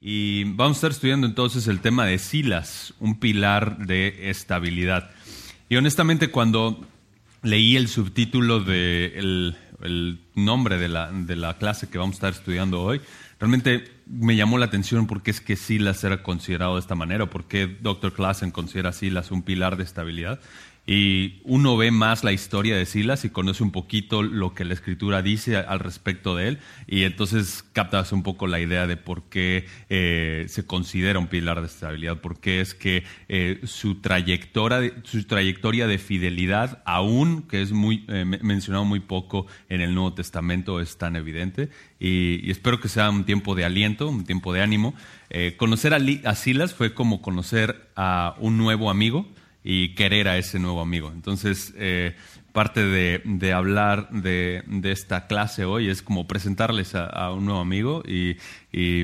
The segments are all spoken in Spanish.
Y vamos a estar estudiando entonces el tema de Silas, un pilar de estabilidad. Y honestamente cuando leí el subtítulo del el nombre de la, de la clase que vamos a estar estudiando hoy, realmente me llamó la atención porque es que Silas era considerado de esta manera, porque Dr. Klassen considera Silas un pilar de estabilidad. Y uno ve más la historia de Silas y conoce un poquito lo que la escritura dice al respecto de él. Y entonces captas un poco la idea de por qué eh, se considera un pilar de estabilidad, porque es que eh, su, trayectoria, su trayectoria de fidelidad, aún que es muy eh, mencionado muy poco en el Nuevo Testamento, es tan evidente. Y, espero que sea un tiempo de aliento, un tiempo de ánimo. conocer a Silas fue como conocer a un nuevo amigo y querer a ese nuevo amigo. Entonces, eh, parte de, hablar de, esta clase hoy es como presentarles a, un nuevo amigo y,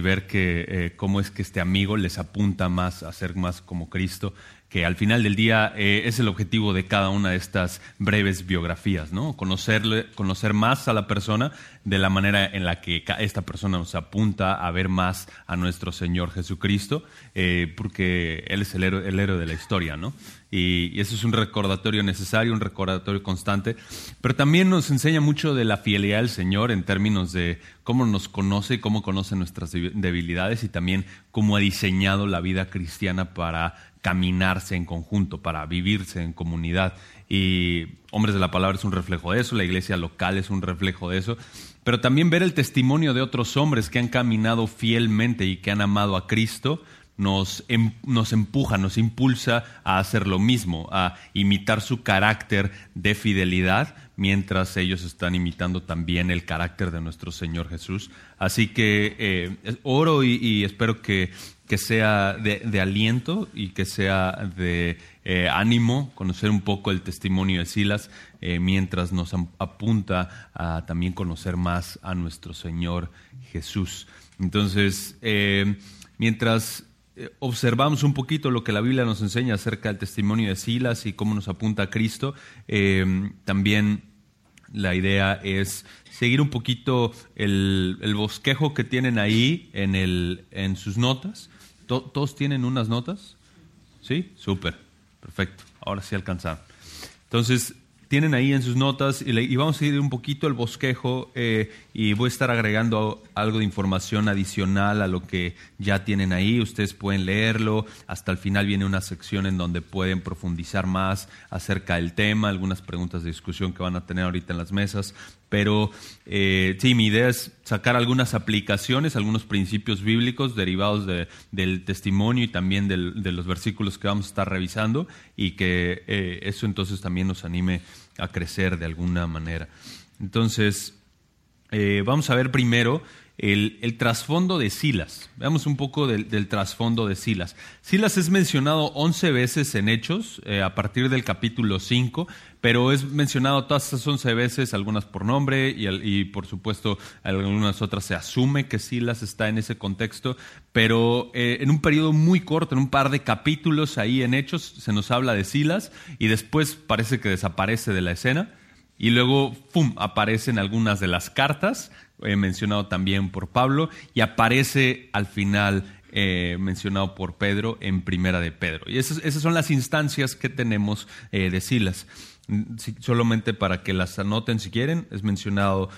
ver que, eh, cómo es que este amigo les apunta más a ser más como Cristo que al final del día eh, es el objetivo de cada una de estas breves biografías, ¿no? Conocerle, conocer más a la persona de la manera en la que esta persona nos apunta a ver más a nuestro Señor Jesucristo, eh, porque Él es el héroe, de la historia, ¿no? Y, y, eso es un recordatorio necesario, un recordatorio constante, pero también nos enseña mucho de la fidelidad del Señor en términos de cómo nos conoce, cómo conoce nuestras debilidades y también cómo ha diseñado la vida cristiana para caminarse en conjunto, para vivirse en comunidad. Y Hombres de la Palabra es un reflejo de eso, la iglesia local es un reflejo de eso, pero también ver el testimonio de otros hombres que han caminado fielmente y que han amado a Cristo nos, em, nos empuja, nos impulsa a hacer lo mismo, a imitar su carácter de fidelidad, mientras ellos están imitando también el carácter de nuestro Señor Jesús. Así que eh, oro y, espero que que sea de, aliento y que sea de eh, ánimo, conocer un poco el testimonio de Silas, eh, mientras nos apunta a también conocer más a nuestro Señor Jesús. Entonces, mientras observamos un poquito lo que la Biblia nos enseña acerca del testimonio de Silas y cómo nos apunta a Cristo, también la idea es seguir un poquito el, el, bosquejo que tienen ahí en, el, en sus notas ¿Todos tienen unas notas? ¿Sí? Súper. Perfecto. Ahora sí alcanzaron. Entonces, tienen ahí en sus notas y, vamos a ir un poquito el bosquejo eh, y voy a estar agregando algo de información adicional a lo que ya tienen ahí. Ustedes pueden leerlo. Hasta el final viene una sección en donde pueden profundizar más acerca del tema, algunas preguntas de discusión que van a tener ahorita en las mesas. Pero eh, sí, mi idea es sacar algunas aplicaciones, algunos principios bíblicos derivados del testimonio y también de los versículos que vamos a estar revisando y que eh, eso entonces también nos anime a crecer de alguna manera. Entonces, eh, vamos a ver primero el, trasfondo de Silas. Veamos un poco del, trasfondo de Silas. Silas es mencionado 11 veces en Hechos, eh, a partir del capítulo 5, pero es mencionado todas esas 11 veces, algunas por nombre y, por supuesto algunas otras se asume que Silas está en ese contexto, pero eh, en un periodo muy corto, en un par de capítulos ahí en Hechos, se nos habla de Silas y después parece que desaparece de la escena. Y luego, ¡pum!, aparecen algunas de las cartas eh, mencionado también por Pablo, y aparece al final eh, mencionado por Pedro en Primera de Pedro. Y esas, son las instancias que tenemos eh, de Silas. Mm, solamente para que las anoten si quieren, es mencionado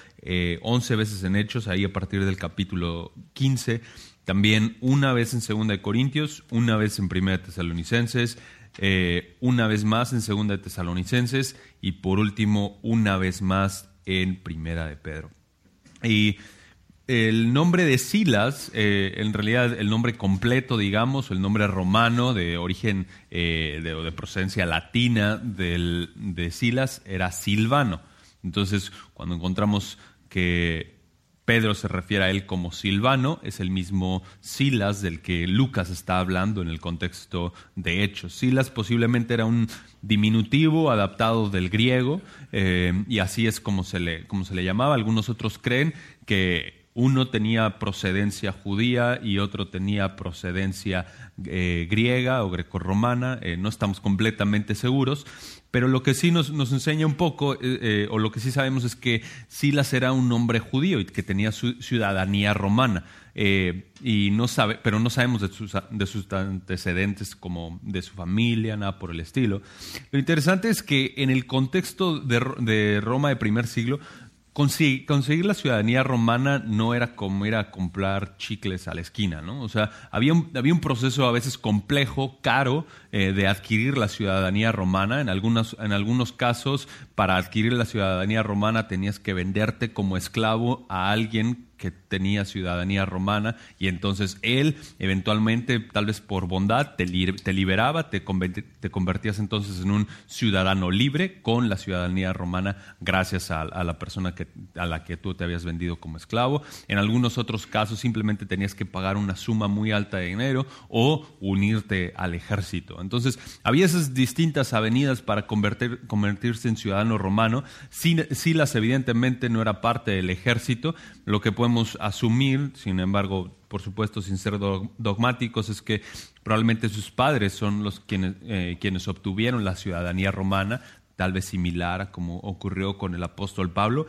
11 veces en Hechos, ahí a partir del capítulo 15, también una vez en Segunda de Corintios, una vez en Primera de Tesalonicenses, una vez más en Segunda de Tesalonicenses y por último una vez más en Primera de Pedro. Y el nombre de Silas, eh, en realidad el nombre completo, digamos, el nombre romano de origen eh, de, de, procedencia latina de Silas era Silvano. Entonces, cuando encontramos que Pedro se refiere a él como Silvano, es el mismo Silas del que Lucas está hablando en el contexto de Hechos. Silas posiblemente era un diminutivo adaptado del griego eh, y así es como se, le, como se le llamaba. Algunos otros creen que uno tenía procedencia judía y otro tenía procedencia eh, griega o grecorromana, eh, no estamos completamente seguros, pero lo que sí nos, enseña un poco, o lo que sí sabemos es que Silas era un hombre judío y que tenía su ciudadanía romana. y no sabe, pero no sabemos de sus, de sus, antecedentes como de su familia, nada por el estilo. Lo interesante es que en el contexto de, de Roma de primer siglo, conseguir, la ciudadanía romana no era como ir a comprar chicles a la esquina, ¿no? O sea, había un, había un proceso a veces complejo, caro, eh, de adquirir la ciudadanía romana. En, algunas, en algunos casos, para adquirir la ciudadanía romana tenías que venderte como esclavo a alguien que tenía ciudadanía romana y entonces él eventualmente, tal vez por bondad, te, te liberaba, te, te, convertías entonces en un ciudadano libre con la ciudadanía romana gracias a, la persona que, a la que tú te habías vendido como esclavo. En algunos otros casos simplemente tenías que pagar una suma muy alta de dinero o unirte al ejército. Entonces había esas distintas avenidas para convertir, convertirse en ciudadano romano. Silas evidentemente no era parte del ejército, lo que podemos asumir, sin embargo, por supuesto, sin ser dogmáticos, es que probablemente sus padres son los quienes, eh, quienes obtuvieron la ciudadanía romana, tal vez similar a como ocurrió con el apóstol Pablo,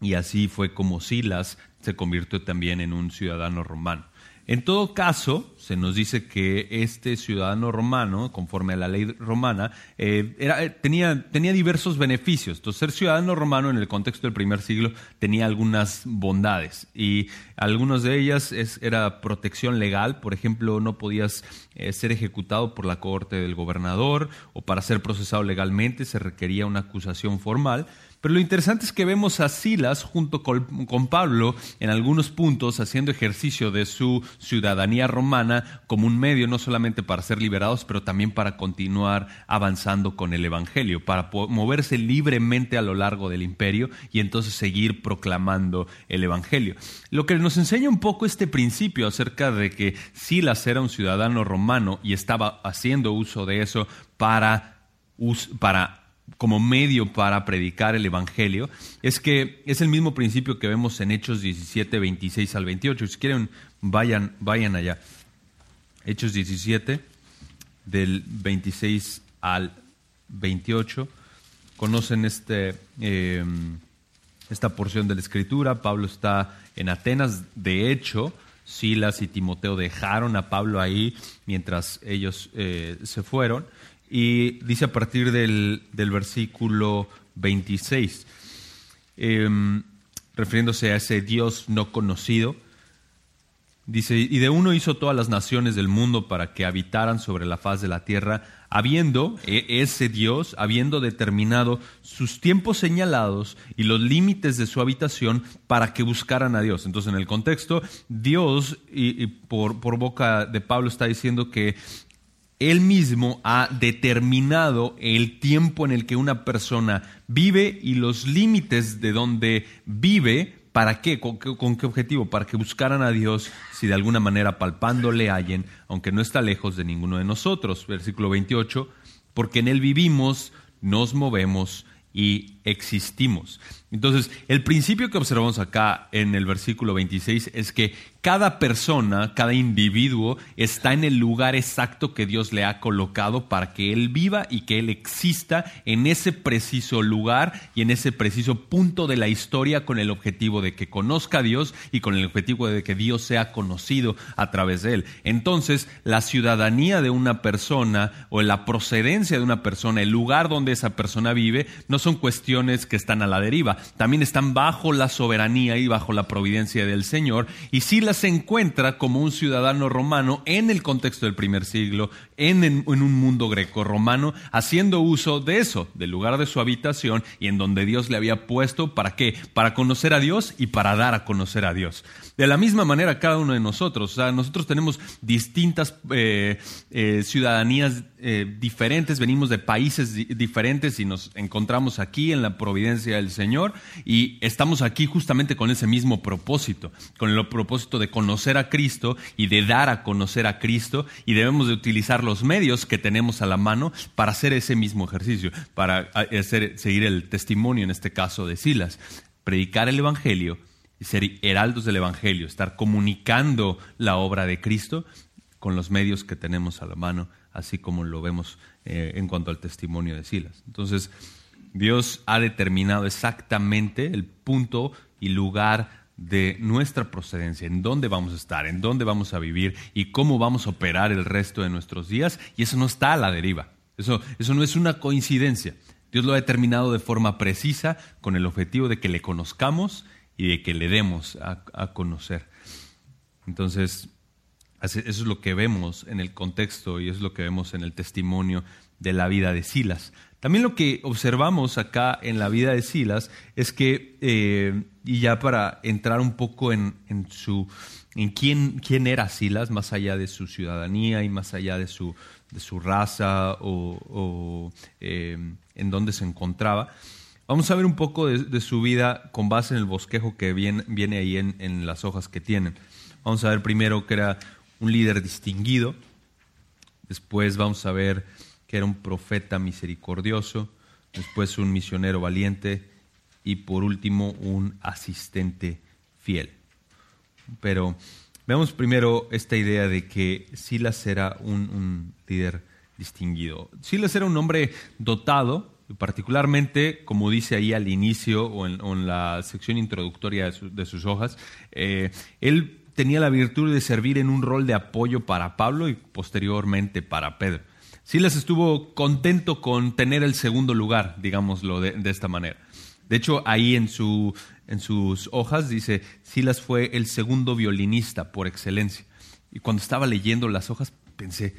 y así fue como Silas se convirtió también en un ciudadano romano. En todo caso, se nos dice que este ciudadano romano, conforme a la ley romana, eh, era, tenía, tenía, diversos beneficios. Entonces, ser ciudadano romano en el contexto del primer siglo tenía algunas bondades y algunas de ellas es, era protección legal. Por ejemplo, no podías eh, ser ejecutado por la corte del gobernador o para ser procesado legalmente se requería una acusación formal. Pero lo interesante es que vemos a Silas junto con, Pablo en algunos puntos haciendo ejercicio de su ciudadanía romana como un medio no solamente para ser liberados, pero también para continuar avanzando con el Evangelio, para moverse libremente a lo largo del imperio y entonces seguir proclamando el Evangelio. Lo que nos enseña un poco este principio acerca de que Silas era un ciudadano romano y estaba haciendo uso de eso para, para como medio para predicar el Evangelio, es que es el mismo principio que vemos en Hechos 17, 26 al 28. Si quieren, vayan, vayan allá. Hechos 17, del 26 al 28. Conocen este, em, esta porción de la Escritura. Pablo está en Atenas. De hecho, Silas y Timoteo dejaron a Pablo ahí mientras ellos eh, se fueron. Y dice a partir del, versículo 26, em, refiriéndose a ese Dios no conocido, dice, y de uno hizo todas las naciones del mundo para que habitaran sobre la faz de la tierra, habiendo e, ese Dios, habiendo determinado sus tiempos señalados y los límites de su habitación para que buscaran a Dios. Entonces, en el contexto, Dios, y, por, por, boca de Pablo, está diciendo que él mismo ha determinado el tiempo en el que una persona vive y los límites de donde vive. ¿Para qué? ¿Con, qué? objetivo? Para que buscaran a Dios si de alguna manera palpándole hallen, aunque no está lejos de ninguno de nosotros. Versículo 28, porque en Él vivimos, nos movemos y existimos. Entonces, el principio que observamos acá en el versículo 26 es que cada persona, cada individuo está en el lugar exacto que Dios le ha colocado para que Él viva y que Él exista en ese preciso lugar y en ese preciso punto de la historia con el objetivo de que conozca a Dios y con el objetivo de que Dios sea conocido a través de Él. Entonces, la ciudadanía de una persona o la procedencia de una persona, el lugar donde esa persona vive, no son cuestiones que están a la deriva, también están bajo la soberanía y bajo la providencia del Señor y si las se encuentra como un ciudadano romano en el contexto del primer siglo, en, un mundo greco-romano, haciendo uso de eso, del lugar de su habitación y en donde Dios le había puesto, ¿para qué? Para conocer a Dios y para dar a conocer a Dios. De la misma manera cada uno de nosotros, o sea, nosotros tenemos distintas eh, eh, ciudadanías eh, diferentes, venimos de países diferentes y nos encontramos aquí en la providencia del Señor y estamos aquí justamente con ese mismo propósito, con el propósito de conocer a Cristo y de dar a conocer a Cristo y debemos de utilizar los medios que tenemos a la mano para hacer ese mismo ejercicio, para hacer, seguir el testimonio en este caso de Silas, predicar el Evangelio y ser heraldos del Evangelio, estar comunicando la obra de Cristo con los medios que tenemos a la mano, así como lo vemos eh, en cuanto al testimonio de Silas. Entonces, Dios ha determinado exactamente el punto y lugar de nuestra procedencia, en dónde vamos a estar, en dónde vamos a vivir y cómo vamos a operar el resto de nuestros días, y eso no está a la deriva. Eso, eso no es una coincidencia. Dios lo ha determinado de forma precisa con el objetivo de que le conozcamos y de que le demos a, conocer. Entonces, eso es lo que vemos en el contexto y es lo que vemos en el testimonio de la vida de Silas. También lo que observamos acá en la vida de Silas es que, eh, y ya para entrar un poco en, su, en quién, quién era Silas, más allá de su ciudadanía y más allá de su, de su raza o, eh, en dónde se encontraba, Vamos a ver un poco de, su vida con base en el bosquejo que viene, viene ahí en, en, las hojas que tienen. Vamos a ver primero que era un líder distinguido, después vamos a ver que era un profeta misericordioso, después un misionero valiente y por último un asistente fiel. Pero veamos primero esta idea de que Silas era un, líder distinguido. Silas era un hombre dotado particularmente, como dice ahí al inicio o en, la sección introductoria de, sus hojas, eh, él tenía la virtud de servir en un rol de apoyo para Pablo y posteriormente para Pedro. Silas estuvo contento con tener el segundo lugar, digámoslo de, esta manera. De hecho, ahí en, su, en sus hojas dice, Silas fue el segundo violinista por excelencia. Y cuando estaba leyendo las hojas pensé,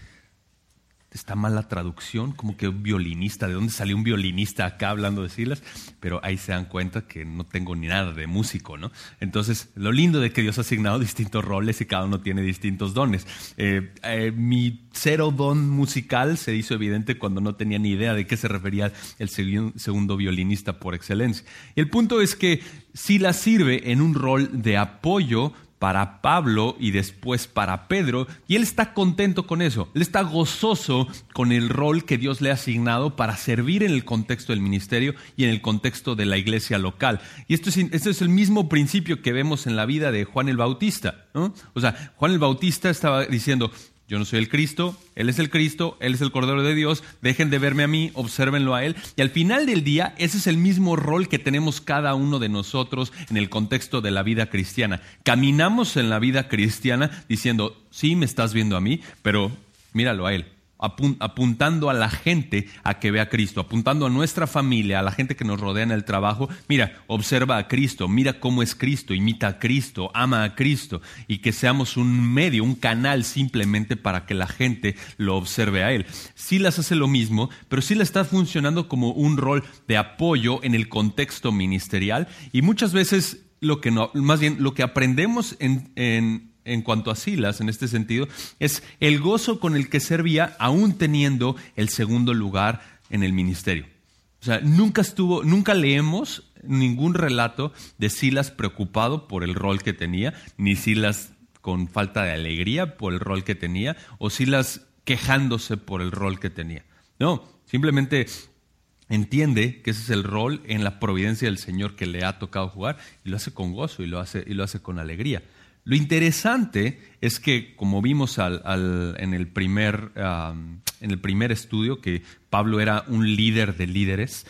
está mal la traducción, como que un violinista, ¿de dónde salió un violinista acá hablando de Silas? Pero ahí se dan cuenta que no tengo ni nada de músico, ¿no? Entonces, lo lindo de que Dios ha asignado distintos roles y cada uno tiene distintos dones. Eh, eh, mi cero don musical se hizo evidente cuando no tenía ni idea de qué se refería el segundo violinista por excelencia. Y el punto es que Silas sirve en un rol de apoyo para Pablo y después para Pedro, y él está contento con eso, él está gozoso con el rol que Dios le ha asignado para servir en el contexto del ministerio y en el contexto de la iglesia local. Y esto es, esto es el mismo principio que vemos en la vida de Juan el Bautista. O sea, Juan el Bautista estaba diciendo, yo no soy el Cristo, Él es el Cristo, Él es el Cordero de Dios, dejen de verme a mí, obsérvenlo a Él. Y al final del día, ese es el mismo rol que tenemos cada uno de nosotros en el contexto de la vida cristiana. Caminamos en la vida cristiana diciendo, sí, me estás viendo a mí, pero míralo a Él apuntando a la gente a que vea a Cristo, apuntando a nuestra familia, a la gente que nos rodea en el trabajo. Mira, observa a Cristo, mira cómo es Cristo, imita a Cristo, ama a Cristo y que seamos un medio, un canal simplemente para que la gente lo observe a Él. las hace lo mismo, pero sí la está funcionando como un rol de apoyo en el contexto ministerial y muchas veces lo que no, más bien lo que aprendemos en, en en cuanto a Silas, en este sentido, es el gozo con el que servía aún teniendo el segundo lugar en el ministerio. O sea, nunca estuvo, nunca leemos ningún relato de Silas preocupado por el rol que tenía, ni Silas con falta de alegría por el rol que tenía, o Silas quejándose por el rol que tenía. No, simplemente entiende que ese es el rol en la providencia del Señor que le ha tocado jugar y lo hace con gozo y lo hace, y lo hace con alegría. Lo interesante es que, como vimos en, el primer, en, el primer, estudio, que Pablo era un líder de líderes,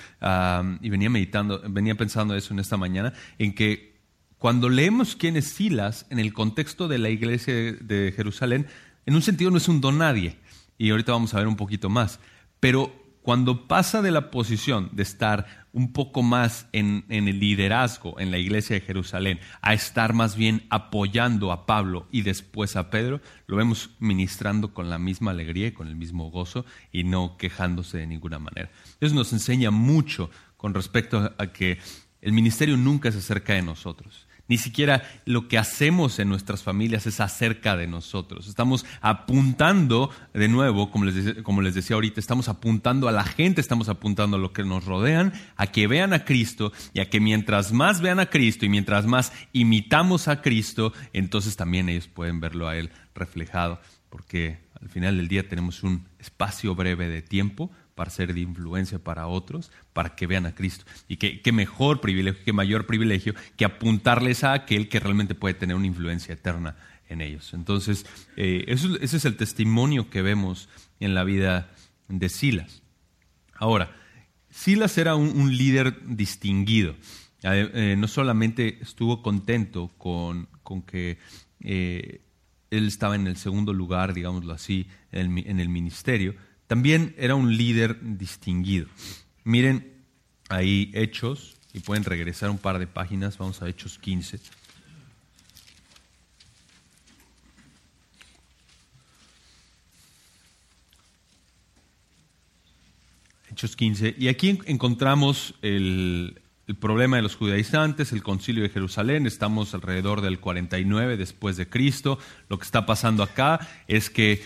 y venía meditando, venía pensando eso en esta mañana, en que cuando leemos quién es Silas en el contexto de la iglesia de Jerusalén, en un sentido no es un don nadie, y ahorita vamos a ver un poquito más, pero cuando pasa de la posición de estar un poco más en, el liderazgo en la iglesia de Jerusalén a estar más bien apoyando a Pablo y después a Pedro, lo vemos ministrando con la misma alegría y con el mismo gozo y no quejándose de ninguna manera. Eso nos enseña mucho con respecto a que el ministerio nunca se acerca de nosotros. Ni siquiera lo que hacemos en nuestras familias es acerca de nosotros. Estamos apuntando, de nuevo, como les, decía, ahorita, estamos apuntando a la gente, estamos apuntando a lo que nos rodean, a que vean a Cristo y a que mientras más vean a Cristo y mientras más imitamos a Cristo, entonces también ellos pueden verlo a Él reflejado. Porque al final del día tenemos un espacio breve de tiempo para ser de influencia para otros, para que vean a Cristo. Y qué, mejor privilegio, qué mayor privilegio que apuntarles a aquel que realmente puede tener una influencia eterna en ellos. Entonces, eh, ese es el testimonio que vemos en la vida de Silas. Ahora, Silas era un, líder distinguido. Eh, no solamente estuvo contento con, que eh, él estaba en el segundo lugar, digámoslo así, en el, ministerio, también era un líder distinguido. Miren ahí Hechos, y pueden regresar un par de páginas, vamos a Hechos 15. Hechos 15. Y aquí encontramos el, problema de los judaizantes, el concilio de Jerusalén, estamos alrededor del 49 después de Cristo. Lo que está pasando acá es que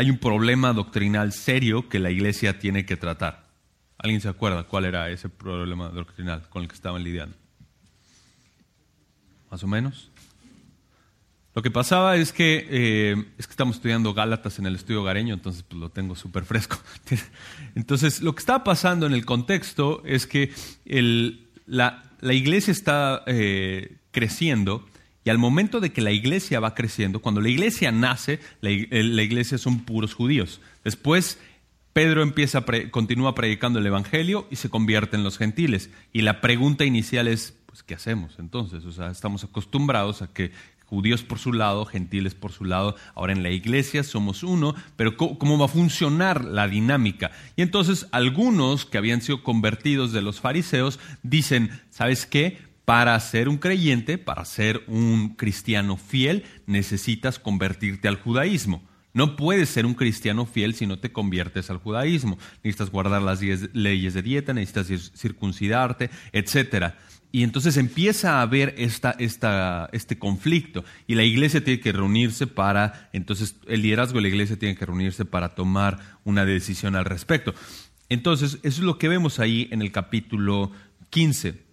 hay un problema doctrinal serio que la iglesia tiene que tratar. ¿Alguien se acuerda cuál era ese problema doctrinal con el que estaban lidiando? ¿Más o menos? Lo que pasaba es que, eh, es que estamos estudiando Gálatas en el estudio gareño, entonces pues, lo tengo súper fresco. Entonces, lo que está pasando en el contexto es que la, iglesia está eh, creciendo y al momento de que la iglesia va creciendo, cuando la iglesia nace, la, iglesia son puros judíos. Después, Pedro empieza continúa predicando el Evangelio y se convierte en los gentiles. Y la pregunta inicial es, pues, ¿qué hacemos entonces? O sea, estamos acostumbrados a que judíos por su lado, gentiles por su lado, ahora en la iglesia somos uno, pero ¿cómo, va a funcionar la dinámica? Y entonces algunos que habían sido convertidos de los fariseos dicen, ¿sabes qué? Para ser un creyente, para ser un cristiano fiel, necesitas convertirte al judaísmo. No puedes ser un cristiano fiel si no te conviertes al judaísmo. Necesitas guardar las leyes de dieta, necesitas circuncidarte, etcétera. Y entonces empieza a haber esta, esta, este conflicto y la iglesia tiene que reunirse para, entonces el liderazgo de la iglesia tiene que reunirse para tomar una decisión al respecto. Entonces, eso es lo que vemos ahí en el capítulo 15.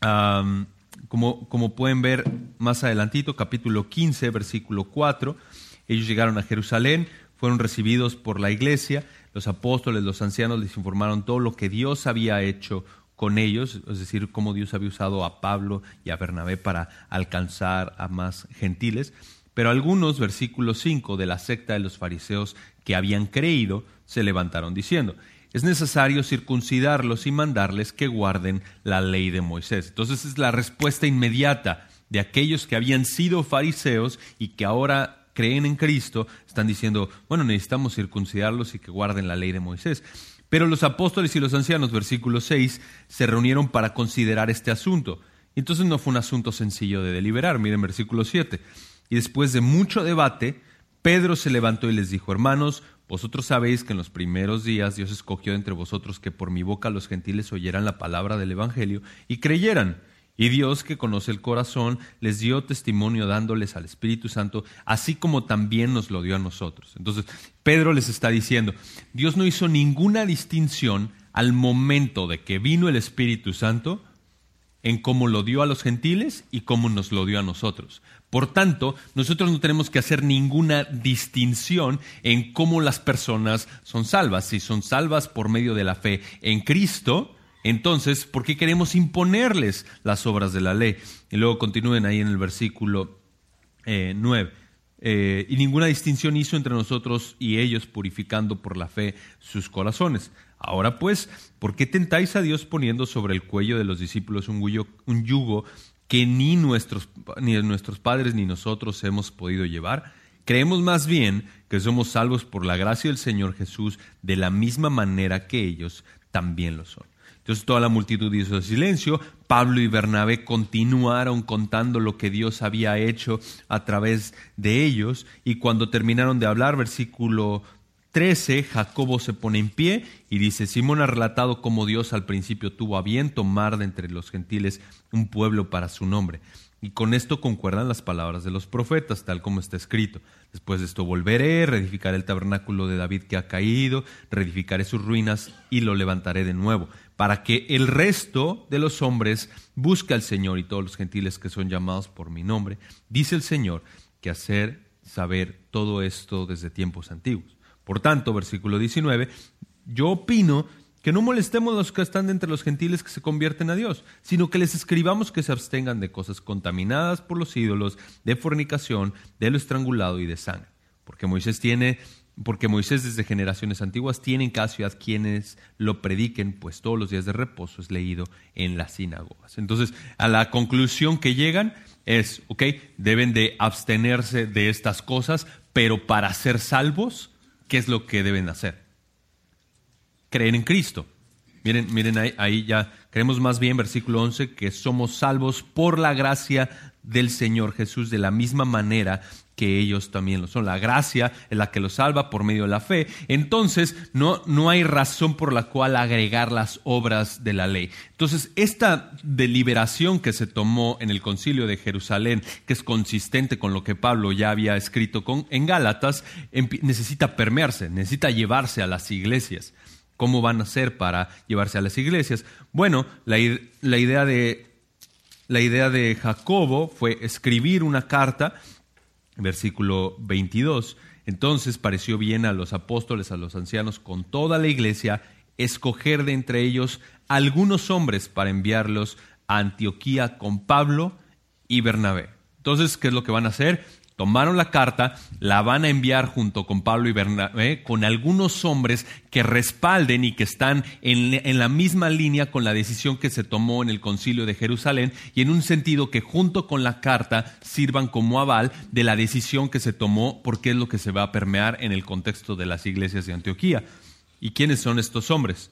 Como, como pueden ver más adelantito, capítulo 15, versículo 4, ellos llegaron a Jerusalén, fueron recibidos por la iglesia, los apóstoles, los ancianos les informaron todo lo que Dios había hecho con ellos, es decir, cómo Dios había usado a Pablo y a Bernabé para alcanzar a más gentiles. Pero algunos, versículo 5 de la secta de los fariseos que habían creído, se levantaron diciendo, es necesario circuncidarlos y mandarles que guarden la ley de Moisés. Entonces es la respuesta inmediata de aquellos que habían sido fariseos y que ahora creen en Cristo, están diciendo, bueno, necesitamos circuncidarlos y que guarden la ley de Moisés. Pero los apóstoles y los ancianos, versículo 6, se reunieron para considerar este asunto. Entonces no fue un asunto sencillo de deliberar. Miren versículo 7. Y después de mucho debate, Pedro se levantó y les dijo, hermanos, vosotros sabéis que en los primeros días Dios escogió entre vosotros que por mi boca los gentiles oyeran la palabra del Evangelio y creyeran. Y Dios, que conoce el corazón, les dio testimonio dándoles al Espíritu Santo, así como también nos lo dio a nosotros. Entonces, Pedro les está diciendo, Dios no hizo ninguna distinción al momento de que vino el Espíritu Santo en cómo lo dio a los gentiles y cómo nos lo dio a nosotros. Por tanto, nosotros no tenemos que hacer ninguna distinción en cómo las personas son salvas. Si son salvas por medio de la fe en Cristo, entonces, ¿por qué queremos imponerles las obras de la ley? Y luego continúen ahí en el versículo 9. Eh, eh, y ninguna distinción hizo entre nosotros y ellos, purificando por la fe sus corazones. Ahora pues, ¿por qué tentáis a Dios poniendo sobre el cuello de los discípulos un, yugo que ni nuestros, ni nuestros padres ni nosotros hemos podido llevar? Creemos más bien que somos salvos por la gracia del Señor Jesús de la misma manera que ellos también lo son. Entonces toda la multitud hizo silencio. Pablo y Bernabé continuaron contando lo que Dios había hecho a través de ellos. Y cuando terminaron de hablar, versículo 13, Jacobo se pone en pie y dice, Simón ha relatado cómo Dios al principio tuvo a bien tomar de entre los gentiles un pueblo para su nombre. Y con esto concuerdan las palabras de los profetas, tal como está escrito. Después de esto volveré, reedificaré el tabernáculo de David que ha caído, reedificaré sus ruinas y lo levantaré de nuevo para que el resto de los hombres busque al Señor y todos los gentiles que son llamados por mi nombre, dice el Señor, que hacer saber todo esto desde tiempos antiguos. Por tanto, versículo 19, yo opino que no molestemos a los que están entre los gentiles que se convierten a Dios, sino que les escribamos que se abstengan de cosas contaminadas por los ídolos, de fornicación, de lo estrangulado y de sangre. Porque Moisés tiene, porque Moisés desde generaciones antiguas tiene en caso a quienes lo prediquen, pues todos los días de reposo es leído en las sinagogas. Entonces, a la conclusión que llegan es, ok, deben de abstenerse de estas cosas, pero para ser salvos, ¿qué es lo que deben hacer? Creer en Cristo. Miren, miren ahí, ya creemos más bien, versículo 11, que somos salvos por la gracia del Señor Jesús de la misma manera que ellos también lo son. La gracia es la que los salva por medio de la fe. Entonces, no, no hay razón por la cual agregar las obras de la ley. Entonces, esta deliberación que se tomó en el concilio de Jerusalén, que es consistente con lo que Pablo ya había escrito con, en Gálatas, necesita permearse, necesita llevarse a las iglesias. ¿Cómo van a hacer para llevarse a las iglesias? Bueno, la, la idea de la idea de Jacobo fue escribir una carta versículo 22. Entonces pareció bien a los apóstoles, a los ancianos, con toda la iglesia, escoger de entre ellos algunos hombres para enviarlos a Antioquía con Pablo y Bernabé. Entonces, ¿qué es lo que van a hacer? Tomaron la carta, la van a enviar junto con Pablo y Bernabé, con algunos hombres que respalden y que están en, la misma línea con la decisión que se tomó en el concilio de Jerusalén y en un sentido que junto con la carta sirvan como aval de la decisión que se tomó porque es lo que se va a permear en el contexto de las iglesias de Antioquía. ¿Y quiénes son estos hombres?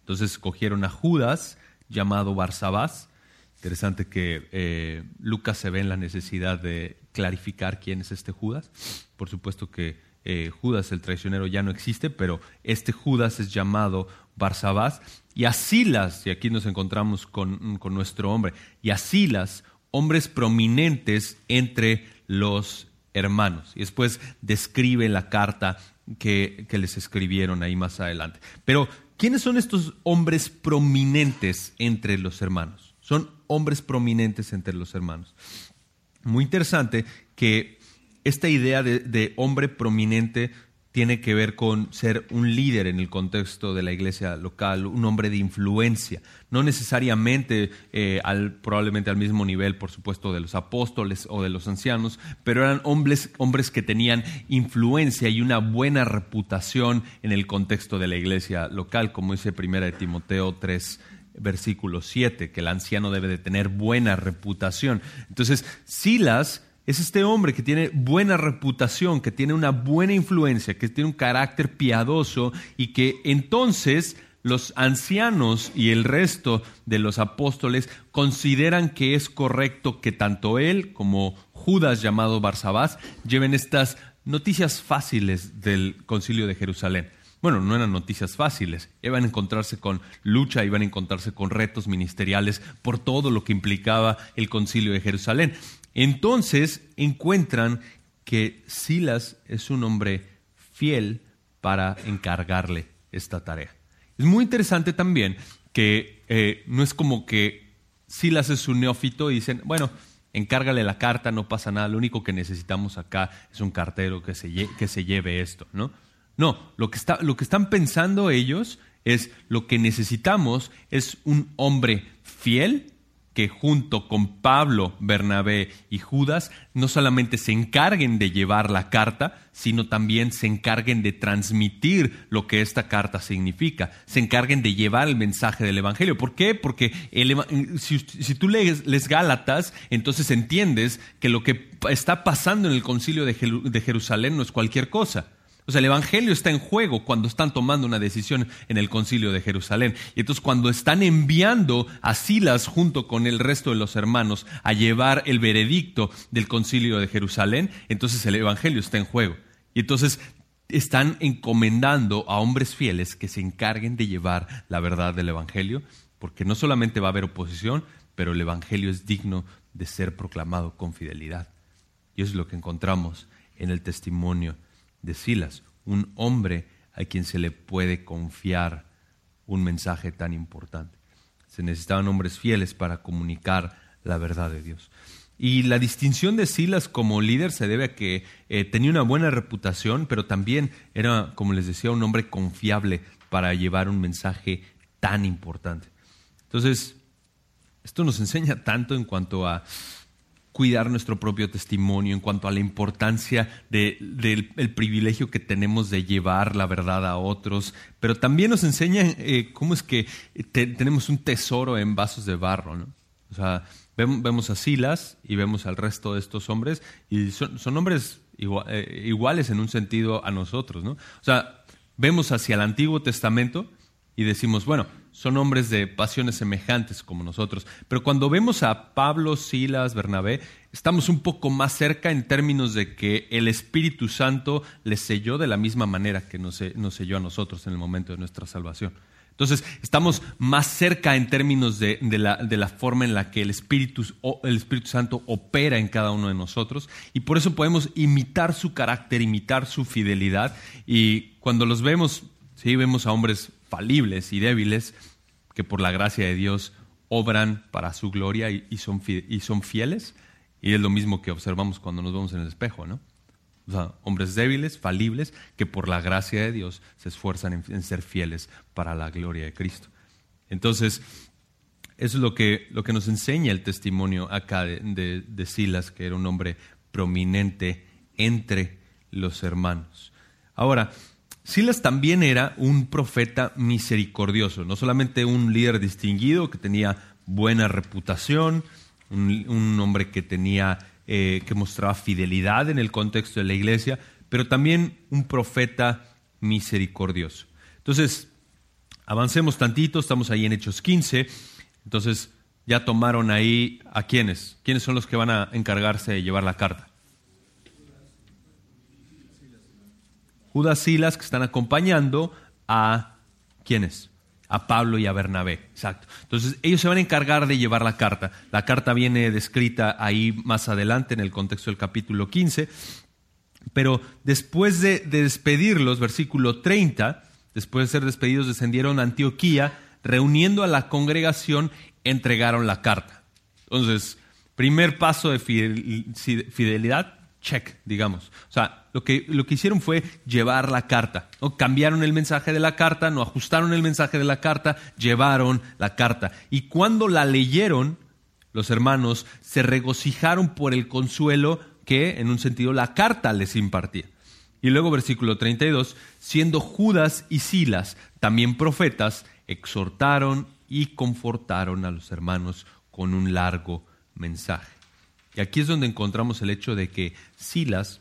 Entonces escogieron a Judas, llamado Barsabás, Interesante que eh, Lucas se ve en la necesidad de clarificar quién es este Judas. Por supuesto que eh, Judas el traicionero ya no existe, pero este Judas es llamado Barsabás. Y a y aquí nos encontramos con, nuestro hombre, y a hombres prominentes entre los hermanos. Y después describe la carta que, que les escribieron ahí más adelante. Pero, ¿quiénes son estos hombres prominentes entre los hermanos? Son hombres prominentes entre los hermanos. Muy interesante que esta idea de, hombre prominente tiene que ver con ser un líder en el contexto de la iglesia local, un hombre de influencia, no necesariamente eh, al, probablemente al mismo nivel, por supuesto, de los apóstoles o de los ancianos, pero eran hombres, hombres que tenían influencia y una buena reputación en el contexto de la iglesia local, como dice primera de Timoteo 3, versículo 7, que el anciano debe de tener buena reputación. Entonces, Silas es este hombre que tiene buena reputación, que tiene una buena influencia, que tiene un carácter piadoso y que entonces los ancianos y el resto de los apóstoles consideran que es correcto que tanto él como Judas llamado Barsabás lleven estas noticias fáciles del concilio de Jerusalén. Bueno, no eran noticias fáciles. Iban a encontrarse con lucha, iban a encontrarse con retos ministeriales por todo lo que implicaba el concilio de Jerusalén. Entonces encuentran que Silas es un hombre fiel para encargarle esta tarea. Es muy interesante también que eh, no es como que Silas es un neófito y dicen, bueno, encárgale la carta, no pasa nada, lo único que necesitamos acá es un cartero que se, que se lleve esto, ¿no? No, lo que, está, lo que están pensando ellos es lo que necesitamos es un hombre fiel que junto con Pablo, Bernabé y Judas no solamente se encarguen de llevar la carta, sino también se encarguen de transmitir lo que esta carta significa, se encarguen de llevar el mensaje del Evangelio. ¿Por qué? Porque si, tú lees, les Gálatas, entonces entiendes que lo que está pasando en el concilio de Jerusalén no es cualquier cosa o sea, el Evangelio está en juego cuando están tomando una decisión en el concilio de Jerusalén. Y entonces cuando están enviando a Silas junto con el resto de los hermanos a llevar el veredicto del concilio de Jerusalén, entonces el Evangelio está en juego. Y entonces están encomendando a hombres fieles que se encarguen de llevar la verdad del Evangelio, porque no solamente va a haber oposición, pero el Evangelio es digno de ser proclamado con fidelidad. Y eso es lo que encontramos en el testimonio de Silas, un hombre a quien se le puede confiar un mensaje tan importante. Se necesitaban hombres fieles para comunicar la verdad de Dios. Y la distinción de Silas como líder se debe a que eh, tenía una buena reputación, pero también era, como les decía, un hombre confiable para llevar un mensaje tan importante. Entonces, esto nos enseña tanto en cuanto a cuidar nuestro propio testimonio, en cuanto a la importancia del privilegio que tenemos de llevar la verdad a otros, pero también nos enseña eh, cómo es que tenemos un tesoro en vasos de barro. ¿no? O sea, vemos a Silas y vemos al resto de estos hombres y son, hombres eh, iguales en un sentido a nosotros. ¿no? O sea, vemos hacia el Antiguo Testamento y decimos, bueno, son hombres de pasiones semejantes como nosotros. Pero cuando vemos a Pablo, Silas, Bernabé, estamos un poco más cerca en términos de que el Espíritu Santo les selló de la misma manera que nos, selló a nosotros en el momento de nuestra salvación. Entonces, estamos más cerca en términos de, la, forma en la que el Espíritu, el Espíritu Santo opera en cada uno de nosotros y por eso podemos imitar su carácter, imitar su fidelidad y cuando los vemos, sí, vemos a hombres falibles y débiles que por la gracia de Dios obran para su gloria y, son, y son fieles. Y es lo mismo que observamos cuando nos vemos en el espejo, ¿no? O sea, hombres débiles, falibles, que por la gracia de Dios se esfuerzan en, ser fieles para la gloria de Cristo. Entonces, eso es lo que, lo que nos enseña el testimonio acá de, de Silas, que era un hombre prominente entre los hermanos. Ahora, Silas también era un profeta misericordioso, no solamente un líder distinguido que tenía buena reputación, un, hombre que tenía eh, que mostraba fidelidad en el contexto de la iglesia, pero también un profeta misericordioso. Entonces, avancemos tantito, estamos ahí en Hechos 15, entonces ya tomaron ahí a quiénes, quiénes son los que van a encargarse de llevar la carta. Judas Silas que están acompañando a ¿quiénes? A Pablo y a Bernabé. Exacto. Entonces, ellos se van a encargar de llevar la carta. La carta viene descrita ahí más adelante en el contexto del capítulo 15. Pero después de, de despedirlos, versículo 30, después de ser despedidos, descendieron a Antioquía, reuniendo a la congregación, entregaron la carta. Entonces, primer paso de fidelidad, check, digamos. O sea, lo que, lo que hicieron fue llevar la carta. ¿no? Cambiaron el mensaje de la carta, no ajustaron el mensaje de la carta, llevaron la carta. Y cuando la leyeron, los hermanos se regocijaron por el consuelo que, en un sentido, la carta les impartía. Y luego versículo 32, siendo Judas y Silas también profetas, exhortaron y confortaron a los hermanos con un largo mensaje. Y aquí es donde encontramos el hecho de que Silas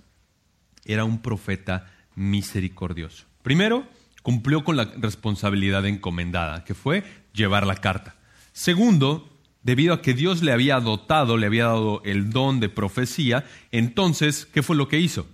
era un profeta misericordioso. Primero, cumplió con la responsabilidad encomendada, que fue llevar la carta. Segundo, debido a que Dios le había dotado, le había dado el don de profecía, entonces, ¿qué fue lo que hizo?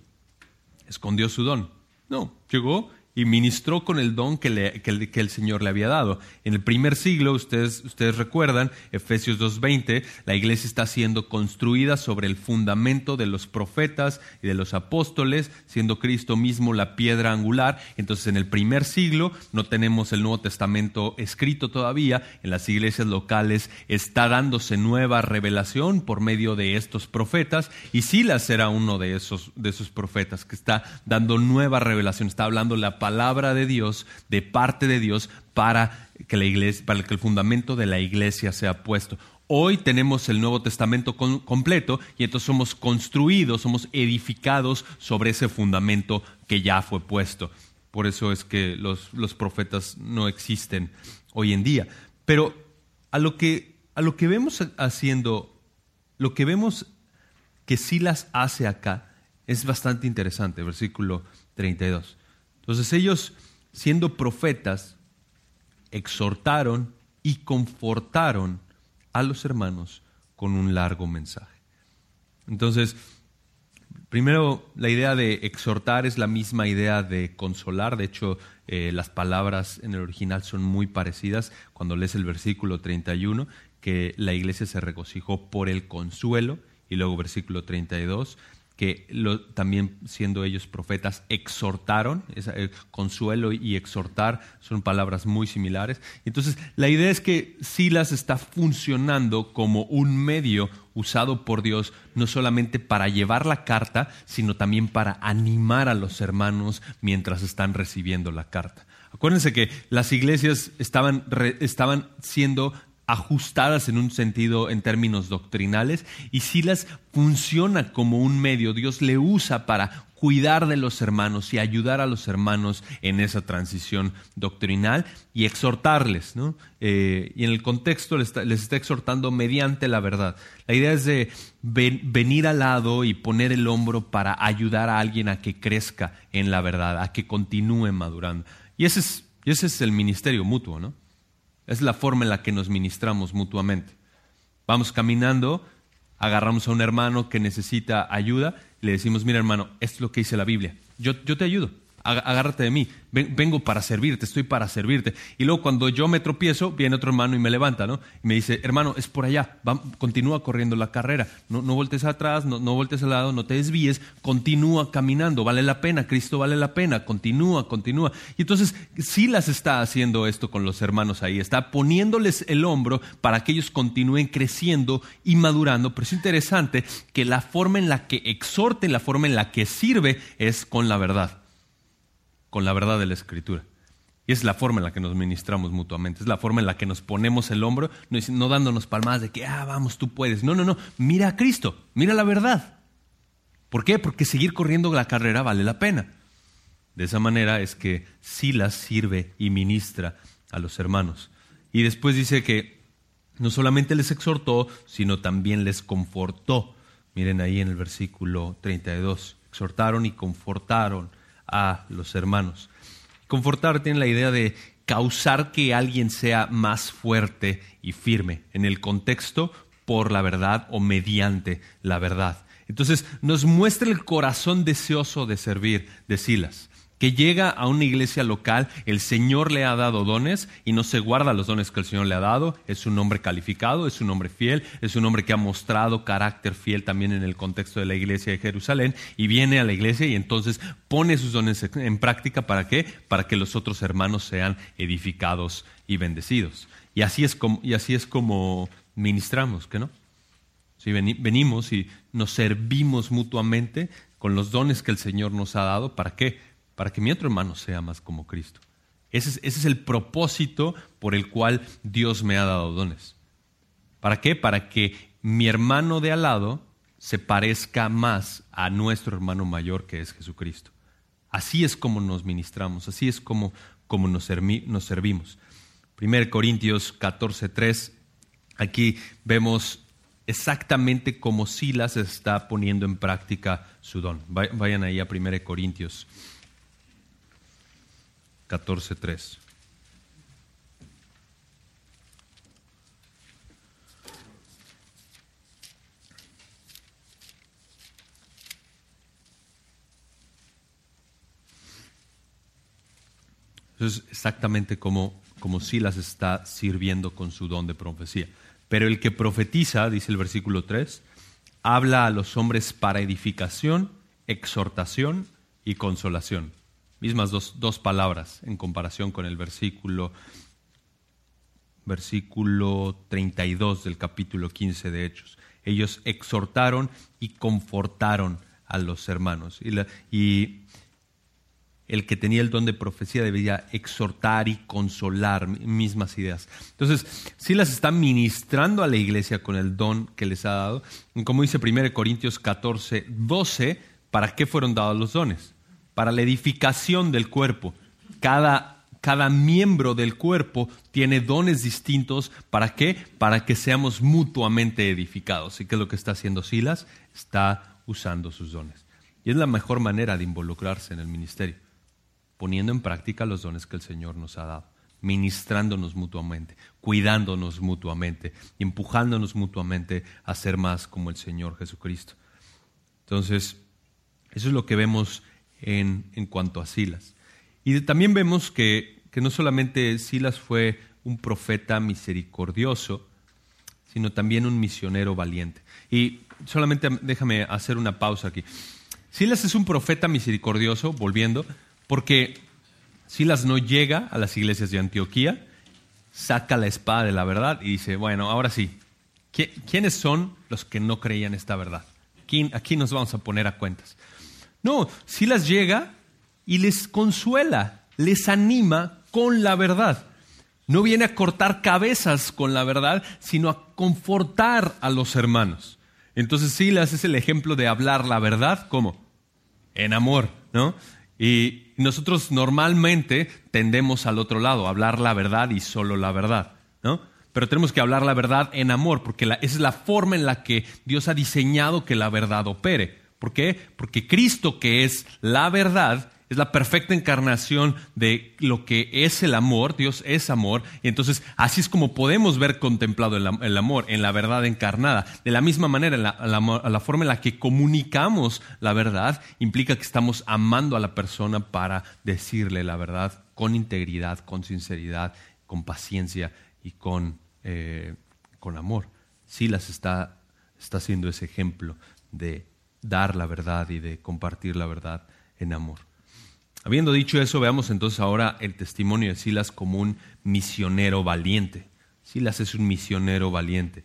Escondió su don. No, llegó y ministró con el don que, el, Señor le había dado. En el primer siglo, ustedes, ustedes recuerdan, Efesios 2.20, la iglesia está siendo construida sobre el fundamento de los profetas y de los apóstoles, siendo Cristo mismo la piedra angular. Entonces, en el primer siglo no tenemos el Nuevo Testamento escrito todavía, en las iglesias locales está dándose nueva revelación por medio de estos profetas, y Silas era uno de esos, de esos profetas que está dando nueva revelación, está hablando la palabra de Dios, de parte de Dios, para que, la iglesia, para que el fundamento de la iglesia sea puesto. Hoy tenemos el Nuevo Testamento completo y entonces somos construidos, somos edificados sobre ese fundamento que ya fue puesto. Por eso es que los, profetas no existen hoy en día. Pero a lo que, a lo que vemos haciendo, lo que vemos que Silas hace acá es bastante interesante, versículo 32. Entonces ellos, siendo profetas, exhortaron y confortaron a los hermanos con un largo mensaje. Entonces, primero, la idea de exhortar es la misma idea de consolar. De hecho, eh, las palabras en el original son muy parecidas. Cuando lees el versículo 31, que la iglesia se regocijó por el consuelo, y luego versículo 32, que también siendo ellos profetas exhortaron, eh, consuelo y exhortar son palabras muy similares. Entonces, la idea es que Silas está funcionando como un medio usado por Dios no solamente para llevar la carta, sino también para animar a los hermanos mientras están recibiendo la carta. Acuérdense que las iglesias estaban, estaban siendo ajustadas en un sentido en términos doctrinales y Silas funciona como un medio, Dios le usa para cuidar de los hermanos y ayudar a los hermanos en esa transición doctrinal y exhortarles. ¿no? Eh, y en el contexto les está, exhortando mediante la verdad. La idea es de venir al lado y poner el hombro para ayudar a alguien a que crezca en la verdad, a que continúe madurando. Y ese es, ese es el ministerio mutuo, ¿no? Es la forma en la que nos ministramos mutuamente. Vamos caminando, agarramos a un hermano que necesita ayuda y le decimos, mira hermano, esto es lo que dice la Biblia. Yo, yo te ayudo agárrate de mí, vengo para servirte, estoy para servirte. Y luego cuando yo me tropiezo, viene otro hermano y me levanta, ¿no? Y me dice, hermano, es por allá, continúa corriendo la carrera, no, no voltes atrás, no, no voltes al lado, no te desvíes, continúa caminando, vale la pena, Cristo vale la pena, continúa, continúa. Y entonces las está haciendo esto con los hermanos ahí, está poniéndoles el hombro para que ellos continúen creciendo y madurando, pero es interesante que la forma en la que exhorte, la forma en la que sirve es con la verdad con la verdad de la Escritura. Y es la forma en la que nos ministramos mutuamente, es la forma en la que nos ponemos el hombro, no, dándonos palmadas de que, ah, vamos, tú puedes. No, no, no, mira a Cristo, mira la verdad. ¿Por qué? Porque seguir corriendo la carrera vale la pena. De esa manera es que Silas sirve y ministra a los hermanos. Y después dice que no solamente les exhortó, sino también les confortó. Miren ahí en el versículo 32, exhortaron y confortaron a los hermanos. Confortar tiene la idea de causar que alguien sea más fuerte y firme en el contexto por la verdad o mediante la verdad. Entonces nos muestra el corazón deseoso de servir de Silas que llega a una iglesia local, el Señor le ha dado dones y no se guarda los dones que el Señor le ha dado, es un hombre calificado, es un hombre fiel, es un hombre que ha mostrado carácter fiel también en el contexto de la iglesia de Jerusalén y viene a la iglesia y entonces pone sus dones en práctica para qué? Para que los otros hermanos sean edificados y bendecidos. Y así es como, y así es como ministramos, ¿que no? Si venimos y nos servimos mutuamente con los dones que el Señor nos ha dado, ¿para qué? Para que mi otro hermano sea más como Cristo. Ese es, el propósito por el cual Dios me ha dado dones. ¿Para qué? Para que mi hermano de al lado se parezca más a nuestro hermano mayor que es Jesucristo. Así es como nos ministramos, así es como, como nos, nos servimos. 1 Corintios 14:3, aquí vemos exactamente cómo Silas está poniendo en práctica su don. Vayan ahí a 1 Corintios 14.3. Eso es exactamente como, como Silas está sirviendo con su don de profecía. Pero el que profetiza, dice el versículo 3, habla a los hombres para edificación, exhortación y consolación mismas dos, dos palabras en comparación con el versículo, versículo 32 del capítulo 15 de Hechos. Ellos exhortaron y confortaron a los hermanos. Y, y el que tenía el don de profecía debía exhortar y consolar, mismas ideas. Entonces, si las está ministrando a la iglesia con el don que les ha dado. Como dice 1 Corintios 14, 12, ¿para qué fueron dados los dones? Para la edificación del cuerpo. Cada, cada miembro del cuerpo tiene dones distintos. ¿Para qué? Para que seamos mutuamente edificados. ¿Y qué es lo que está haciendo Silas? Está usando sus dones. Y es la mejor manera de involucrarse en el ministerio, poniendo en práctica los dones que el Señor nos ha dado, ministrándonos mutuamente, cuidándonos mutuamente, empujándonos mutuamente a ser más como el Señor Jesucristo. Entonces, eso es lo que vemos en, cuanto a Silas. Y también vemos que, que no solamente Silas fue un profeta misericordioso, sino también un misionero valiente. Y solamente déjame hacer una pausa aquí. Silas es un profeta misericordioso, volviendo, porque Silas no llega a las iglesias de Antioquía, saca la espada de la verdad y dice, bueno, ahora sí, ¿quiénes son los que no creían esta verdad? Aquí nos vamos a poner a cuentas. No, Silas llega y les consuela, les anima con la verdad. No viene a cortar cabezas con la verdad, sino a confortar a los hermanos. Entonces Silas es el ejemplo de hablar la verdad, ¿cómo? En amor, ¿no? Y nosotros normalmente tendemos al otro lado, hablar la verdad y solo la verdad, ¿no? Pero tenemos que hablar la verdad en amor, porque esa es la forma en la que Dios ha diseñado que la verdad opere. ¿Por qué? Porque Cristo, que es la verdad, es la perfecta encarnación de lo que es el amor, Dios es amor, y entonces así es como podemos ver contemplado el, amor, en la verdad encarnada. De la misma manera, la, forma en la que comunicamos la verdad implica que estamos amando a la persona para decirle la verdad con integridad, con sinceridad, con paciencia y con, eh, con amor. Silas está, está siendo ese ejemplo de dar la verdad y de compartir la verdad en amor. Habiendo dicho eso, veamos entonces ahora el testimonio de Silas como un misionero valiente. Silas es un misionero valiente.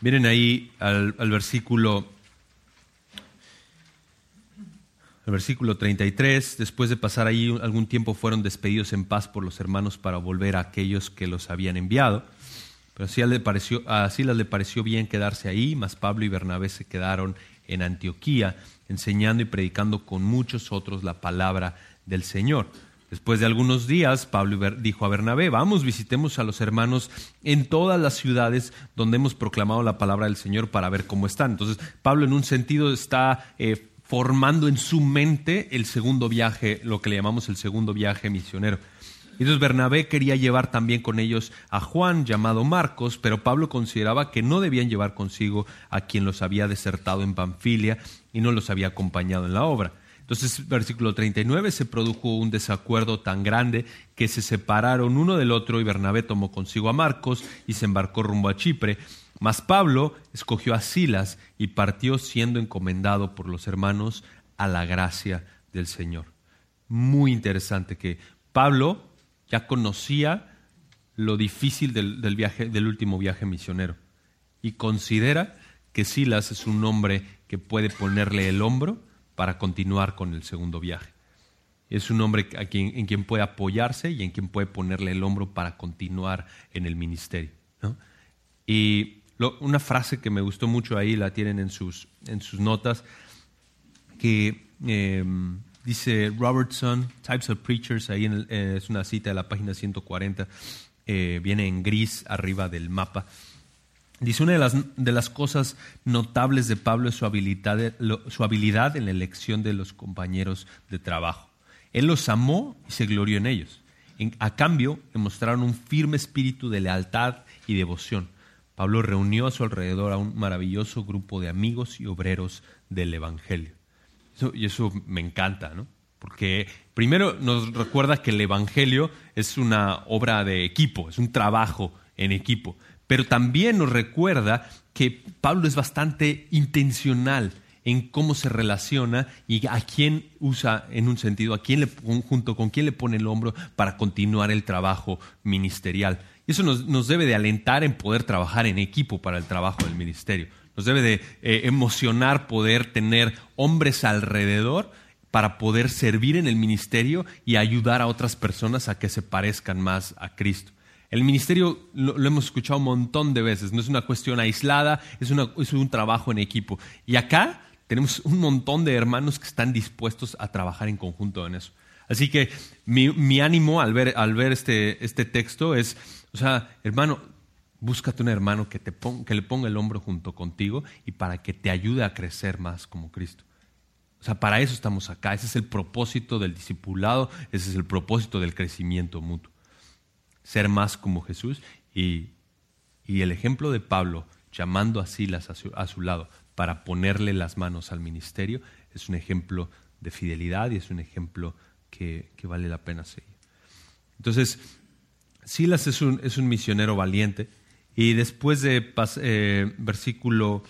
Miren ahí al, versículo el versículo 33, después de pasar ahí algún tiempo fueron despedidos en paz por los hermanos para volver a aquellos que los habían enviado. Pero a Silas le pareció bien quedarse ahí, mas Pablo y Bernabé se quedaron en Antioquía, enseñando y predicando con muchos otros la palabra del Señor. Después de algunos días, Pablo dijo a Bernabé, vamos, visitemos a los hermanos en todas las ciudades donde hemos proclamado la palabra del Señor para ver cómo están. Entonces, Pablo en un sentido está eh, formando en su mente el segundo viaje, lo que le llamamos el segundo viaje misionero. Entonces Bernabé quería llevar también con ellos a Juan, llamado Marcos, pero Pablo consideraba que no debían llevar consigo a quien los había desertado en Panfilia y no los había acompañado en la obra. Entonces, versículo 39, se produjo un desacuerdo tan grande que se separaron uno del otro y Bernabé tomó consigo a Marcos y se embarcó rumbo a Chipre. Mas Pablo escogió a Silas y partió siendo encomendado por los hermanos a la gracia del Señor. Muy interesante que Pablo ya conocía lo difícil del, viaje, del último viaje misionero y considera que Silas es un hombre que puede ponerle el hombro para continuar con el segundo viaje. Es un hombre en quien puede apoyarse y en quien puede ponerle el hombro para continuar en el ministerio. Y una frase que me gustó mucho ahí, la tienen en sus, en sus notas, que em, dice Robertson, Types of Preachers, ahí eh, es una cita de la página 140, eh, viene en gris arriba del mapa. Dice, una de las, de las cosas notables de Pablo es su habilidad, su habilidad en la elección de los compañeros de trabajo. Él los amó y se glorió en ellos. a cambio, demostraron un firme espíritu de lealtad y devoción. Pablo reunió a su alrededor a un maravilloso grupo de amigos y obreros del Evangelio y eso me encanta, ¿no? Porque primero nos recuerda que el Evangelio es una obra de equipo, es un trabajo en equipo. Pero también nos recuerda que Pablo es bastante intencional en cómo se relaciona y a quién usa, en un sentido, a quién le, junto con quién le pone el hombro para continuar el trabajo ministerial. Y eso nos, nos debe de alentar en poder trabajar en equipo para el trabajo del ministerio. Nos debe de eh, emocionar poder tener hombres alrededor para poder servir en el ministerio y ayudar a otras personas a que se parezcan más a Cristo. El ministerio lo, hemos escuchado un montón de veces, no es una cuestión aislada, es, un trabajo en equipo. Y acá tenemos un montón de hermanos que están dispuestos a trabajar en conjunto en eso. Así que mi, ánimo al ver, al ver este, este texto es, o sea, hermano, Búscate un hermano que, te que le ponga el hombro junto contigo y para que te ayude a crecer más como Cristo. O sea, para eso estamos acá. Ese es el propósito del discipulado, ese es el propósito del crecimiento mutuo. Ser más como Jesús y, el ejemplo de Pablo llamando a Silas a su, lado para ponerle las manos al ministerio es un ejemplo de fidelidad y es un ejemplo que, que vale la pena seguir. Entonces, Silas es un, es un misionero valiente y después de eh, versículo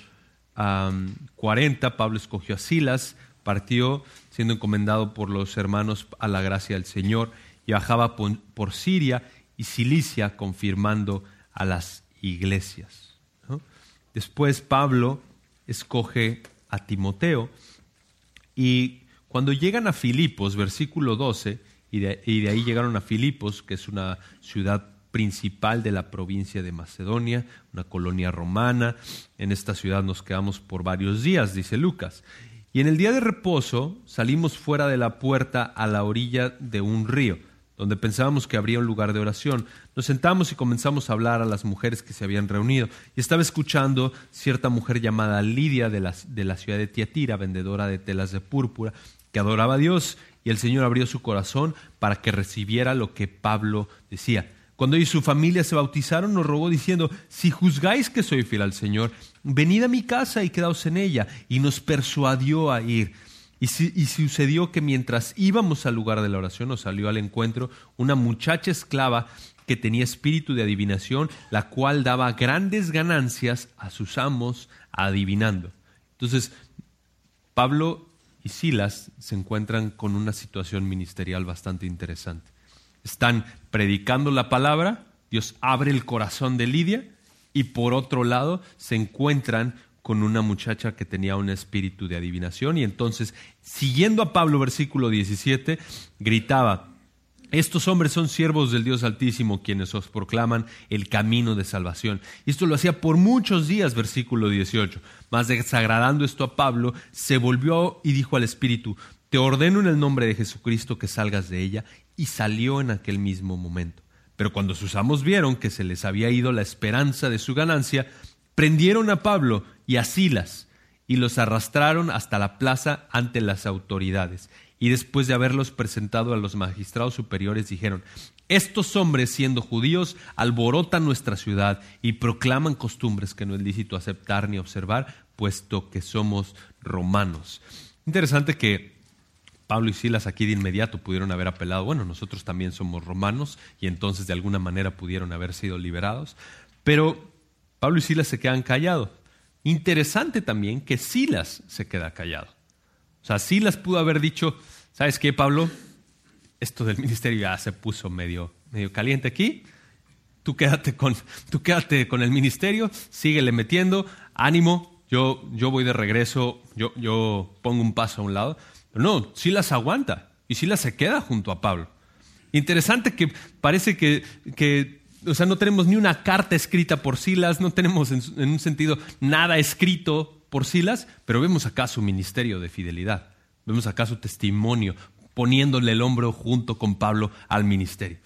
40, Pablo escogió a Silas, partió siendo encomendado por los hermanos a la gracia del Señor y bajaba por, Siria y Cilicia confirmando a las iglesias. Después Pablo escoge a Timoteo y cuando llegan a Filipos, versículo 12, y de, y de ahí llegaron a Filipos, que es una ciudad principal de la provincia de Macedonia, una colonia romana. En esta ciudad nos quedamos por varios días, dice Lucas. Y en el día de reposo salimos fuera de la puerta a la orilla de un río, donde pensábamos que habría un lugar de oración. Nos sentamos y comenzamos a hablar a las mujeres que se habían reunido. Y estaba escuchando cierta mujer llamada Lidia de la, ciudad de Tiatira, vendedora de telas de púrpura, que adoraba a Dios y el Señor abrió su corazón para que recibiera lo que Pablo decía. Cuando y su familia se bautizaron, nos rogó diciendo, si juzgáis que soy fiel al Señor, venid a mi casa y quedaos en ella. Y nos persuadió a ir. Y, y sucedió que mientras íbamos al lugar de la oración, nos salió al encuentro una muchacha esclava que tenía espíritu de adivinación, la cual daba grandes ganancias a sus amos adivinando. Entonces, Pablo y Silas se encuentran con una situación ministerial bastante interesante están predicando la palabra, Dios abre el corazón de Lidia y por otro lado se encuentran con una muchacha que tenía un espíritu de adivinación y entonces, siguiendo a Pablo, versículo 17, gritaba, estos hombres son siervos del Dios Altísimo quienes os proclaman el camino de salvación. Y esto lo hacía por muchos días, versículo 18. Mas desagradando esto a Pablo, se volvió y dijo al Espíritu, te ordeno en el nombre de Jesucristo que salgas de ella y salió en aquel mismo momento. Pero cuando sus amos vieron que se les había ido la esperanza de su ganancia, prendieron a Pablo y a Silas y los arrastraron hasta la plaza ante las autoridades. Y después de haberlos presentado a los magistrados superiores, dijeron, estos hombres, siendo judíos, alborotan nuestra ciudad y proclaman costumbres que no es lícito aceptar ni observar, puesto que somos romanos. Interesante que Pablo y Silas aquí de inmediato pudieron haber apelado, bueno, nosotros también somos romanos y entonces de alguna manera pudieron haber sido liberados, pero Pablo y Silas se quedan callados. Interesante también que Silas se queda callado. O sea, Silas pudo haber dicho, ¿sabes qué, Pablo? Esto del ministerio ya se puso medio, medio caliente aquí. Tú quédate, con, tú quédate con el ministerio, síguele metiendo, ánimo, yo, yo voy de regreso, yo, yo pongo un paso a un lado. No, Silas aguanta y Silas se queda junto a Pablo. Interesante que parece que, que o sea, no tenemos ni una carta escrita por Silas, no tenemos en, en, un sentido nada escrito por Silas, pero vemos acá su ministerio de fidelidad, vemos acá su testimonio, poniéndole el hombro junto con Pablo al ministerio.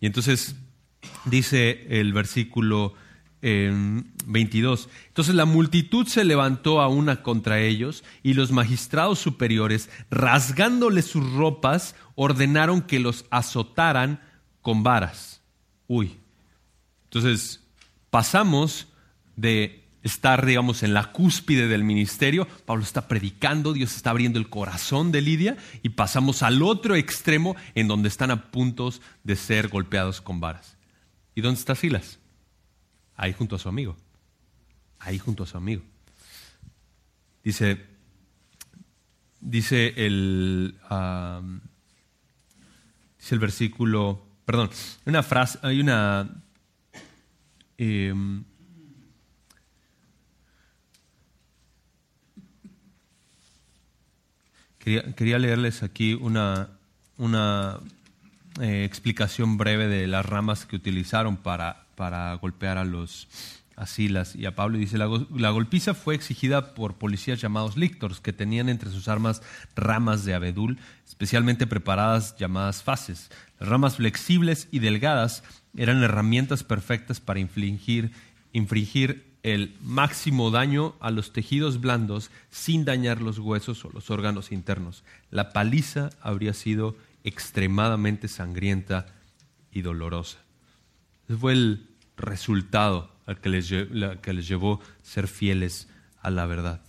Y entonces dice el versículo 22. Entonces la multitud se levantó a una contra ellos y los magistrados superiores, rasgándoles sus ropas, ordenaron que los azotaran con varas. Uy. Entonces pasamos de estar, digamos, en la cúspide del ministerio. Pablo está predicando, Dios está abriendo el corazón de Lidia y pasamos al otro extremo en donde están a puntos de ser golpeados con varas. ¿Y dónde está Silas? Ahí junto a su amigo, ahí junto a su amigo. Dice, dice el, dice el versículo, perdón, una frase, hay una... Em, quería, leerles aquí una, una eh, explicación breve de las ramas que utilizaron para para golpear a los a Silas y a Pablo. Dice, la, la, golpiza fue exigida por policías llamados lictors, que tenían entre sus armas ramas de abedul, especialmente preparadas llamadas fases. Las ramas flexibles y delgadas eran herramientas perfectas para infligir, infringir el máximo daño a los tejidos blandos sin dañar los huesos o los órganos internos. La paliza habría sido extremadamente sangrienta y dolorosa. Ese fue el resultado al que les, llevó ser fieles a la verdad.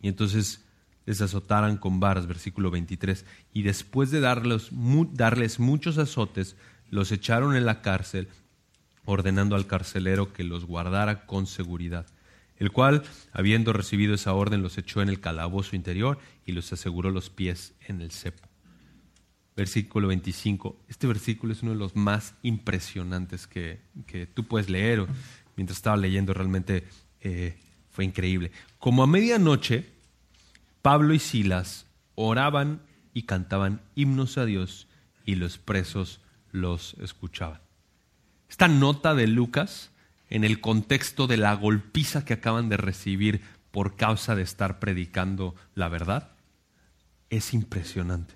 Y entonces les azotaran con varas, versículo 23. Y después de darles, darles muchos azotes, los echaron en la cárcel, ordenando al carcelero que los guardara con seguridad, el cual, habiendo recibido esa orden, los echó en el calabozo interior y los aseguró los pies en el cepo. Versículo 25. Este versículo es uno de los más impresionantes que, tú puedes leer. Mientras estaba leyendo, realmente eh, fue increíble. Como a medianoche, Pablo y Silas oraban y cantaban himnos a Dios y los presos los escuchaban. Esta nota de Lucas, en el contexto de la golpiza que acaban de recibir por causa de estar predicando la verdad, es impresionante.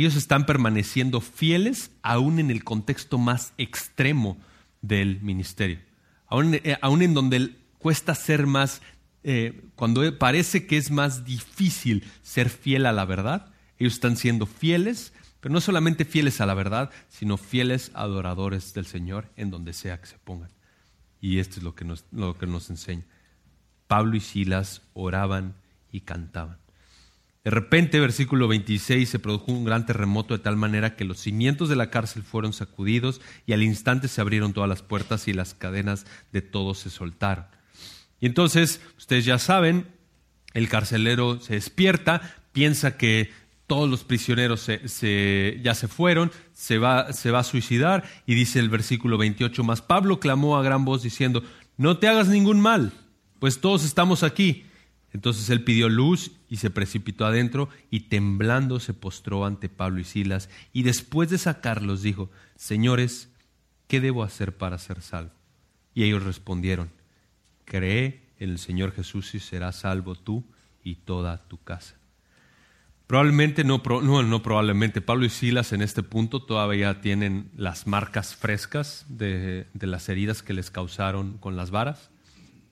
Ellos están permaneciendo fieles aún en el contexto más extremo del ministerio, aún, eh, en donde cuesta ser más, eh, cuando parece que es más difícil ser fiel a la verdad, ellos están siendo fieles pero no solamente fieles a la verdad, sino fieles adoradores del Señor en donde sea que se pongan. Y esto es lo que nos, lo que nos enseña. Pablo y Silas oraban y cantaban. De repente, versículo 26, se produjo un gran terremoto de tal manera que los cimientos de la cárcel fueron sacudidos y al instante se abrieron todas las puertas y las cadenas de todos se soltaron. Y entonces, ustedes ya saben, el carcelero se despierta, piensa que todos los prisioneros ya se fueron, se va, se va a suicidar y dice el versículo 28 más, Pablo clamó a gran voz diciendo, no te hagas ningún mal, pues todos estamos aquí. Entonces él pidió luz y se precipitó adentro y temblando se postró ante Pablo y Silas y después de sacarlos dijo, Señores, ¿qué debo hacer para ser salvo? Y ellos respondieron, Cree en el Señor Jesús y serás salvo tú y toda tu casa. Probablemente, no, no, no, probablemente, Pablo y Silas en este punto todavía tienen las marcas frescas de, las heridas que les causaron con las varas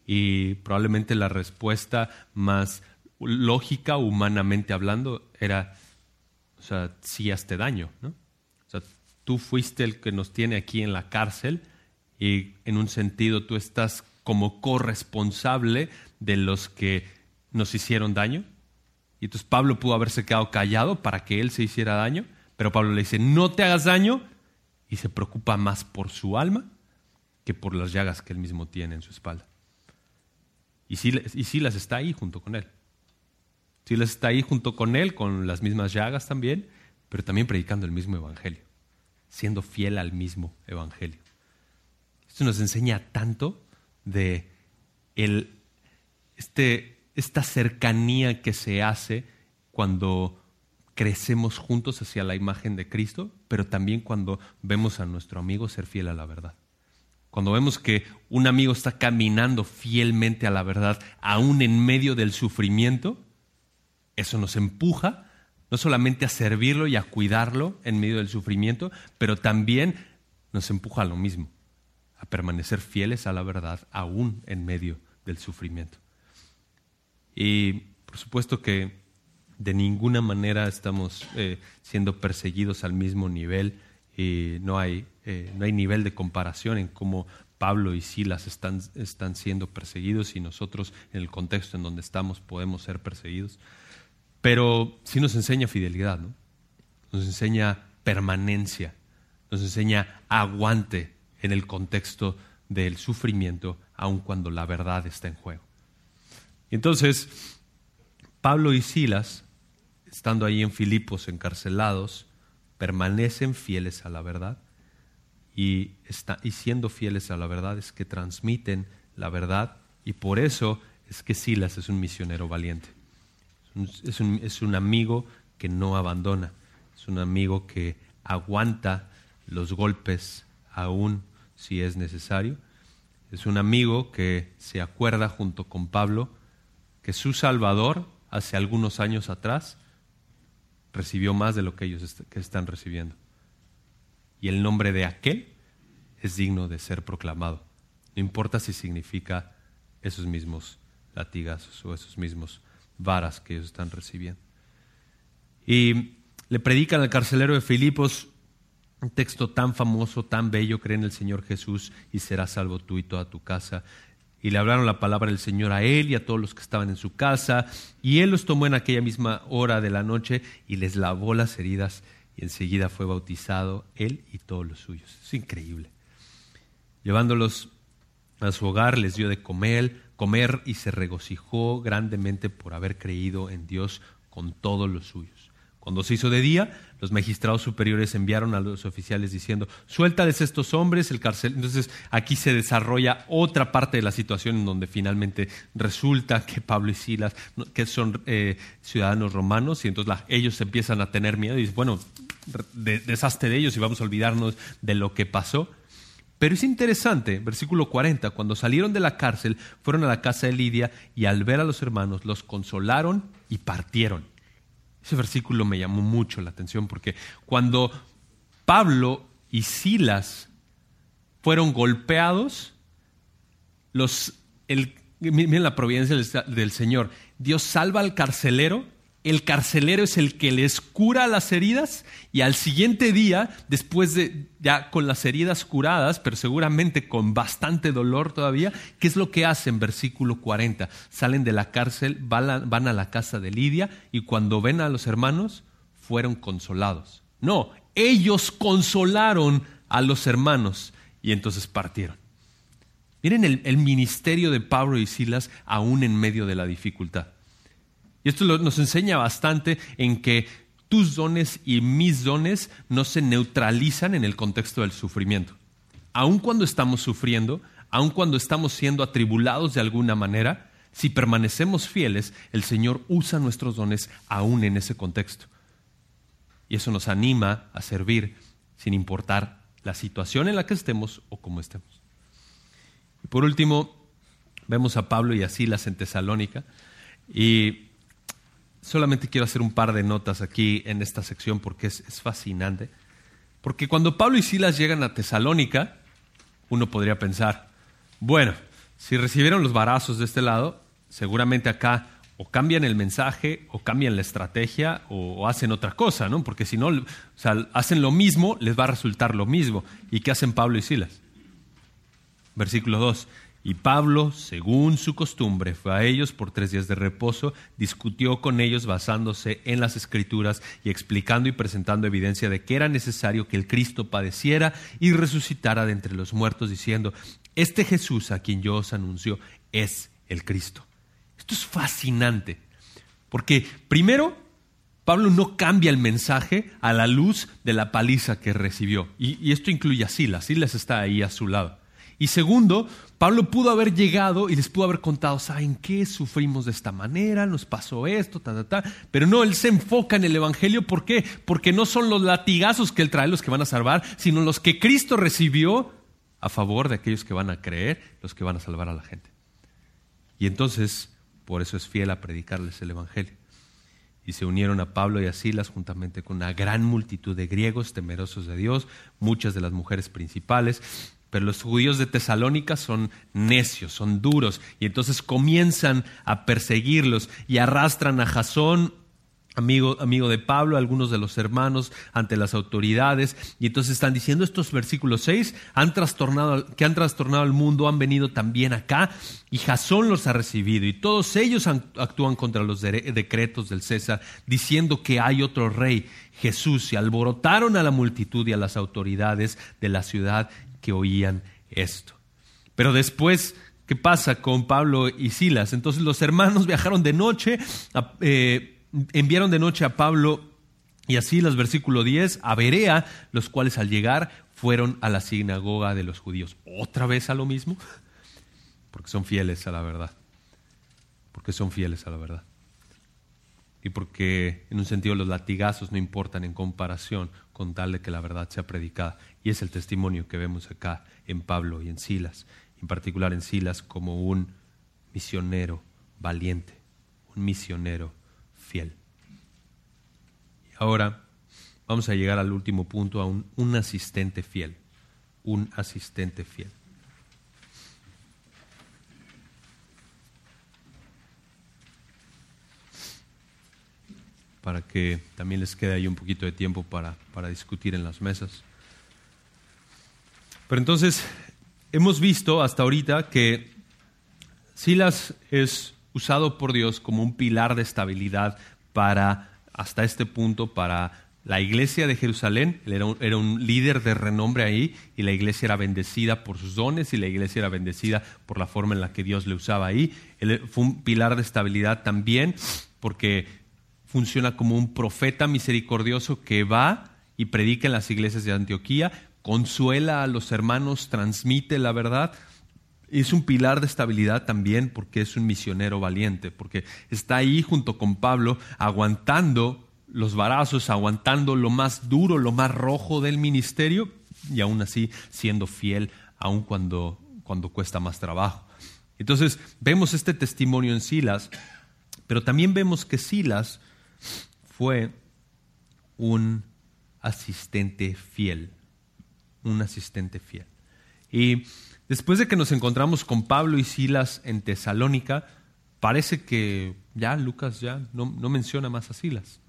y probablemente la respuesta más lógica, humanamente hablando, era, o sea, sí hazte daño, ¿no? O sea, tú fuiste el que nos tiene aquí en la cárcel y en un sentido tú estás como corresponsable de los que nos hicieron daño y entonces Pablo pudo haberse quedado callado para que él se hiciera daño, pero Pablo le dice, no te hagas daño, y se preocupa más por su alma que por las llagas que él mismo tiene en su espalda. Y Silas, está ahí junto con él. Silas está ahí junto con él, con las mismas llagas también, pero también predicando el mismo evangelio, siendo fiel al mismo evangelio. Esto nos enseña tanto de el, este esta cercanía que se hace cuando crecemos juntos hacia la imagen de Cristo, pero también cuando vemos a nuestro amigo ser fiel a la verdad. Cuando vemos que un amigo está caminando fielmente a la verdad, aún en medio del sufrimiento, eso nos empuja no solamente a servirlo y a cuidarlo en medio del sufrimiento, pero también nos empuja a lo mismo, a permanecer fieles a la verdad aún en medio del sufrimiento. Y por supuesto que de ninguna manera estamos eh, siendo perseguidos al mismo nivel y no hay, eh, no hay nivel de comparación en cómo Pablo y Silas están, están siendo perseguidos y nosotros en el contexto en donde estamos podemos ser perseguidos. Pero sí nos enseña fidelidad, ¿no? nos enseña permanencia, nos enseña aguante en el contexto del sufrimiento, aun cuando la verdad está en juego. Entonces, Pablo y Silas, estando ahí en Filipos encarcelados, permanecen fieles a la verdad y, y siendo fieles a la verdad es que transmiten la verdad y por eso es que Silas es un misionero valiente. Es un, es un amigo que no abandona, es un amigo que aguanta los golpes aún si es necesario. Es un amigo que se acuerda junto con Pablo que su Salvador, hace algunos años atrás, recibió más de lo que ellos que están recibiendo. Y el nombre de aquel es digno de ser proclamado. No importa si significa esos mismos latigazos o esos mismos varas que ellos están recibiendo. Y le predican al carcelero de Filipos un texto tan famoso, tan bello, cree en el Señor Jesús y serás salvo tú y toda tu casa. Y le hablaron la palabra del Señor a él y a todos los que estaban en su casa. Y él los tomó en aquella misma hora de la noche y les lavó las heridas y enseguida fue bautizado él y todos los suyos. Es increíble. Llevándolos a su hogar les dio de comer, comer y se regocijó grandemente por haber creído en Dios con todos los suyos. Cuando se hizo de día, los magistrados superiores enviaron a los oficiales diciendo, suéltales estos hombres, el cárcel. Entonces aquí se desarrolla otra parte de la situación en donde finalmente resulta que Pablo y Silas, que son eh, ciudadanos romanos, y entonces ellos empiezan a tener miedo y dicen, bueno, deshazte de ellos y vamos a olvidarnos de lo que pasó. Pero es interesante, versículo 40, cuando salieron de la cárcel, fueron a la casa de Lidia y al ver a los hermanos los consolaron y partieron. Ese versículo me llamó mucho la atención porque cuando Pablo y Silas fueron golpeados, los, miren la providencia del Señor, Dios salva al carcelero el carcelero es el que les cura las heridas y al siguiente día, después de ya con las heridas curadas, pero seguramente con bastante dolor todavía, ¿qué es lo que hacen? Versículo 40. Salen de la cárcel, van a la casa de Lidia y cuando ven a los hermanos, fueron consolados. No, ellos consolaron a los hermanos y entonces partieron. Miren el, el ministerio de Pablo y Silas aún en medio de la dificultad. Y esto nos enseña bastante en que tus dones y mis dones no se neutralizan en el contexto del sufrimiento. Aun cuando estamos sufriendo, aun cuando estamos siendo atribulados de alguna manera, si permanecemos fieles, el Señor usa nuestros dones aún en ese contexto. Y eso nos anima a servir sin importar la situación en la que estemos o cómo estemos. Y por último, vemos a Pablo y a Silas en Tesalónica. Y solamente quiero hacer un par de notas aquí en esta sección porque es, fascinante. Porque cuando Pablo y Silas llegan a Tesalónica, uno podría pensar, bueno, si recibieron los barazos de este lado, seguramente acá o cambian el mensaje, o cambian la estrategia, o, hacen otra cosa, ¿no? Porque si no, o sea, hacen lo mismo, les va a resultar lo mismo. ¿Y qué hacen Pablo y Silas? Versículo 2. Y Pablo, según su costumbre, fue a ellos por tres días de reposo, discutió con ellos basándose en las escrituras y explicando y presentando evidencia de que era necesario que el Cristo padeciera y resucitara de entre los muertos, diciendo, este Jesús a quien yo os anuncio es el Cristo. Esto es fascinante, porque primero, Pablo no cambia el mensaje a la luz de la paliza que recibió, y, esto incluye a Silas, Silas está ahí a su lado. Y segundo, Pablo pudo haber llegado y les pudo haber contado, ¿saben qué? Sufrimos de esta manera, nos pasó esto, ta, ta, ta. Pero no, él se enfoca en el Evangelio. ¿Por qué? Porque no son los latigazos que él trae los que van a salvar, sino los que Cristo recibió a favor de aquellos que van a creer, los que van a salvar a la gente. Y entonces, por eso es fiel a predicarles el Evangelio. Y se unieron a Pablo y a Silas juntamente con una gran multitud de griegos temerosos de Dios, muchas de las mujeres principales pero los judíos de Tesalónica son necios, son duros, y entonces comienzan a perseguirlos y arrastran a Jasón, amigo, amigo de Pablo, algunos de los hermanos ante las autoridades, y entonces están diciendo estos versículos 6, han trastornado, que han trastornado al mundo, han venido también acá, y Jasón los ha recibido, y todos ellos actúan contra los decretos del César, diciendo que hay otro rey, Jesús, y alborotaron a la multitud y a las autoridades de la ciudad que oían esto. Pero después, ¿qué pasa con Pablo y Silas? Entonces los hermanos viajaron de noche, eh, enviaron de noche a Pablo y a Silas, versículo 10, a Berea, los cuales al llegar fueron a la sinagoga de los judíos. ¿Otra vez a lo mismo? Porque son fieles a la verdad. Porque son fieles a la verdad. Y porque en un sentido los latigazos no importan en comparación con tal de que la verdad sea predicada. Y es el testimonio que vemos acá en Pablo y en Silas, en particular en Silas como un misionero valiente, un misionero fiel. Y ahora vamos a llegar al último punto, a un, un asistente fiel, un asistente fiel. para que también les quede ahí un poquito de tiempo para, para discutir en las mesas. Pero entonces, hemos visto hasta ahorita que Silas es usado por Dios como un pilar de estabilidad para, hasta este punto, para la iglesia de Jerusalén, él era un, líder de renombre ahí y la iglesia era bendecida por sus dones y la iglesia era bendecida por la forma en la que Dios le usaba ahí. Él fue un pilar de estabilidad también porque funciona como un profeta misericordioso que va y predica en las iglesias de Antioquía, consuela a los hermanos, transmite la verdad. Es un pilar de estabilidad también porque es un misionero valiente, porque está ahí junto con Pablo aguantando los varazos, aguantando lo más duro, lo más rojo del ministerio y aún así siendo fiel, aun cuando, cuando cuesta más trabajo. Entonces vemos este testimonio en Silas, pero también vemos que Silas fue un asistente fiel, un asistente fiel. Y después de que nos encontramos con Pablo y Silas en Tesalónica, parece que ya Lucas ya no, no menciona más a Silas.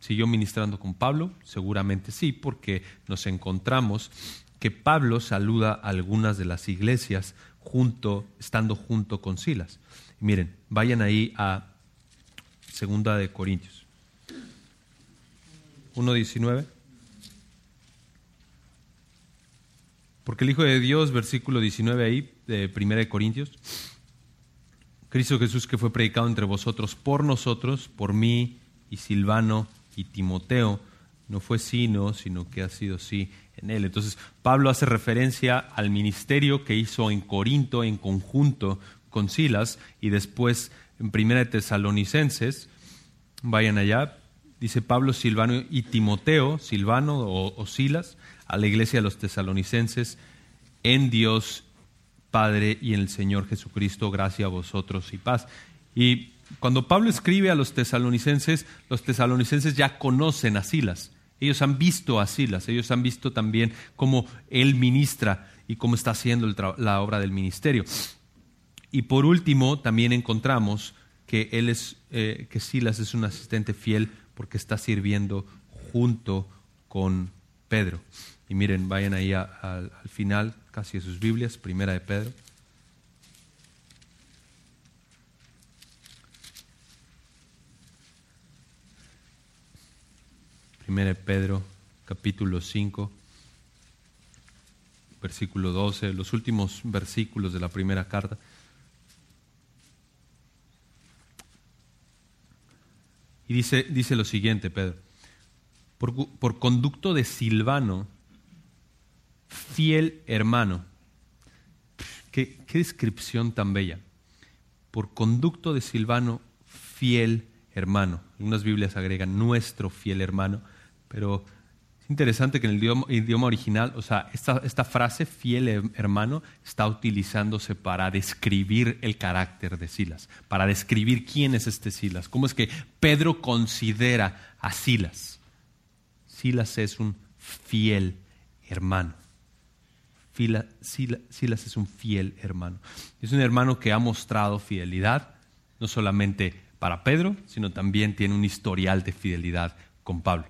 ¿Siguió ministrando con Pablo? Seguramente sí, porque nos encontramos que Pablo saluda a algunas de las iglesias junto, estando junto con Silas. miren, vayan ahí a Segunda de Corintios. 1.19. Porque el Hijo de Dios, versículo 19 ahí, de Primera de Corintios, Cristo Jesús que fue predicado entre vosotros por nosotros, por mí y Silvano y Timoteo, no fue sino, sino que ha sido sí en él. Entonces, Pablo hace referencia al ministerio que hizo en Corinto en conjunto con Silas y después en Primera de Tesalonicenses, vayan allá, dice Pablo, Silvano y Timoteo, Silvano o Silas, a la iglesia de los tesalonicenses, en Dios Padre y en el Señor Jesucristo, gracia a vosotros y paz. Y cuando Pablo escribe a los tesalonicenses, los tesalonicenses ya conocen a Silas. Ellos han visto a Silas, ellos han visto también cómo él ministra y cómo está haciendo la obra del ministerio. Y por último, también encontramos que, él es, eh, que Silas es un asistente fiel porque está sirviendo junto con Pedro. Y miren, vayan ahí al final, casi de sus Biblias, primera de Pedro. Primera de Pedro, capítulo 5, versículo 12, los últimos versículos de la primera carta. Y dice, dice lo siguiente, Pedro, por, por conducto de Silvano, fiel hermano. ¿Qué, ¿Qué, descripción tan bella. Por conducto de Silvano, fiel hermano. Algunas Biblias agregan nuestro fiel hermano. Pero es interesante que en el idioma, original, o sea, esta, esta, frase, fiel hermano, está utilizándose para describir el carácter de Silas, para describir quién es este Silas, cómo es que Pedro considera a Silas. Silas es un fiel hermano. Silas es un fiel hermano. Es un hermano que ha mostrado fidelidad, no solamente para Pedro, sino también tiene un historial de fidelidad con Pablo.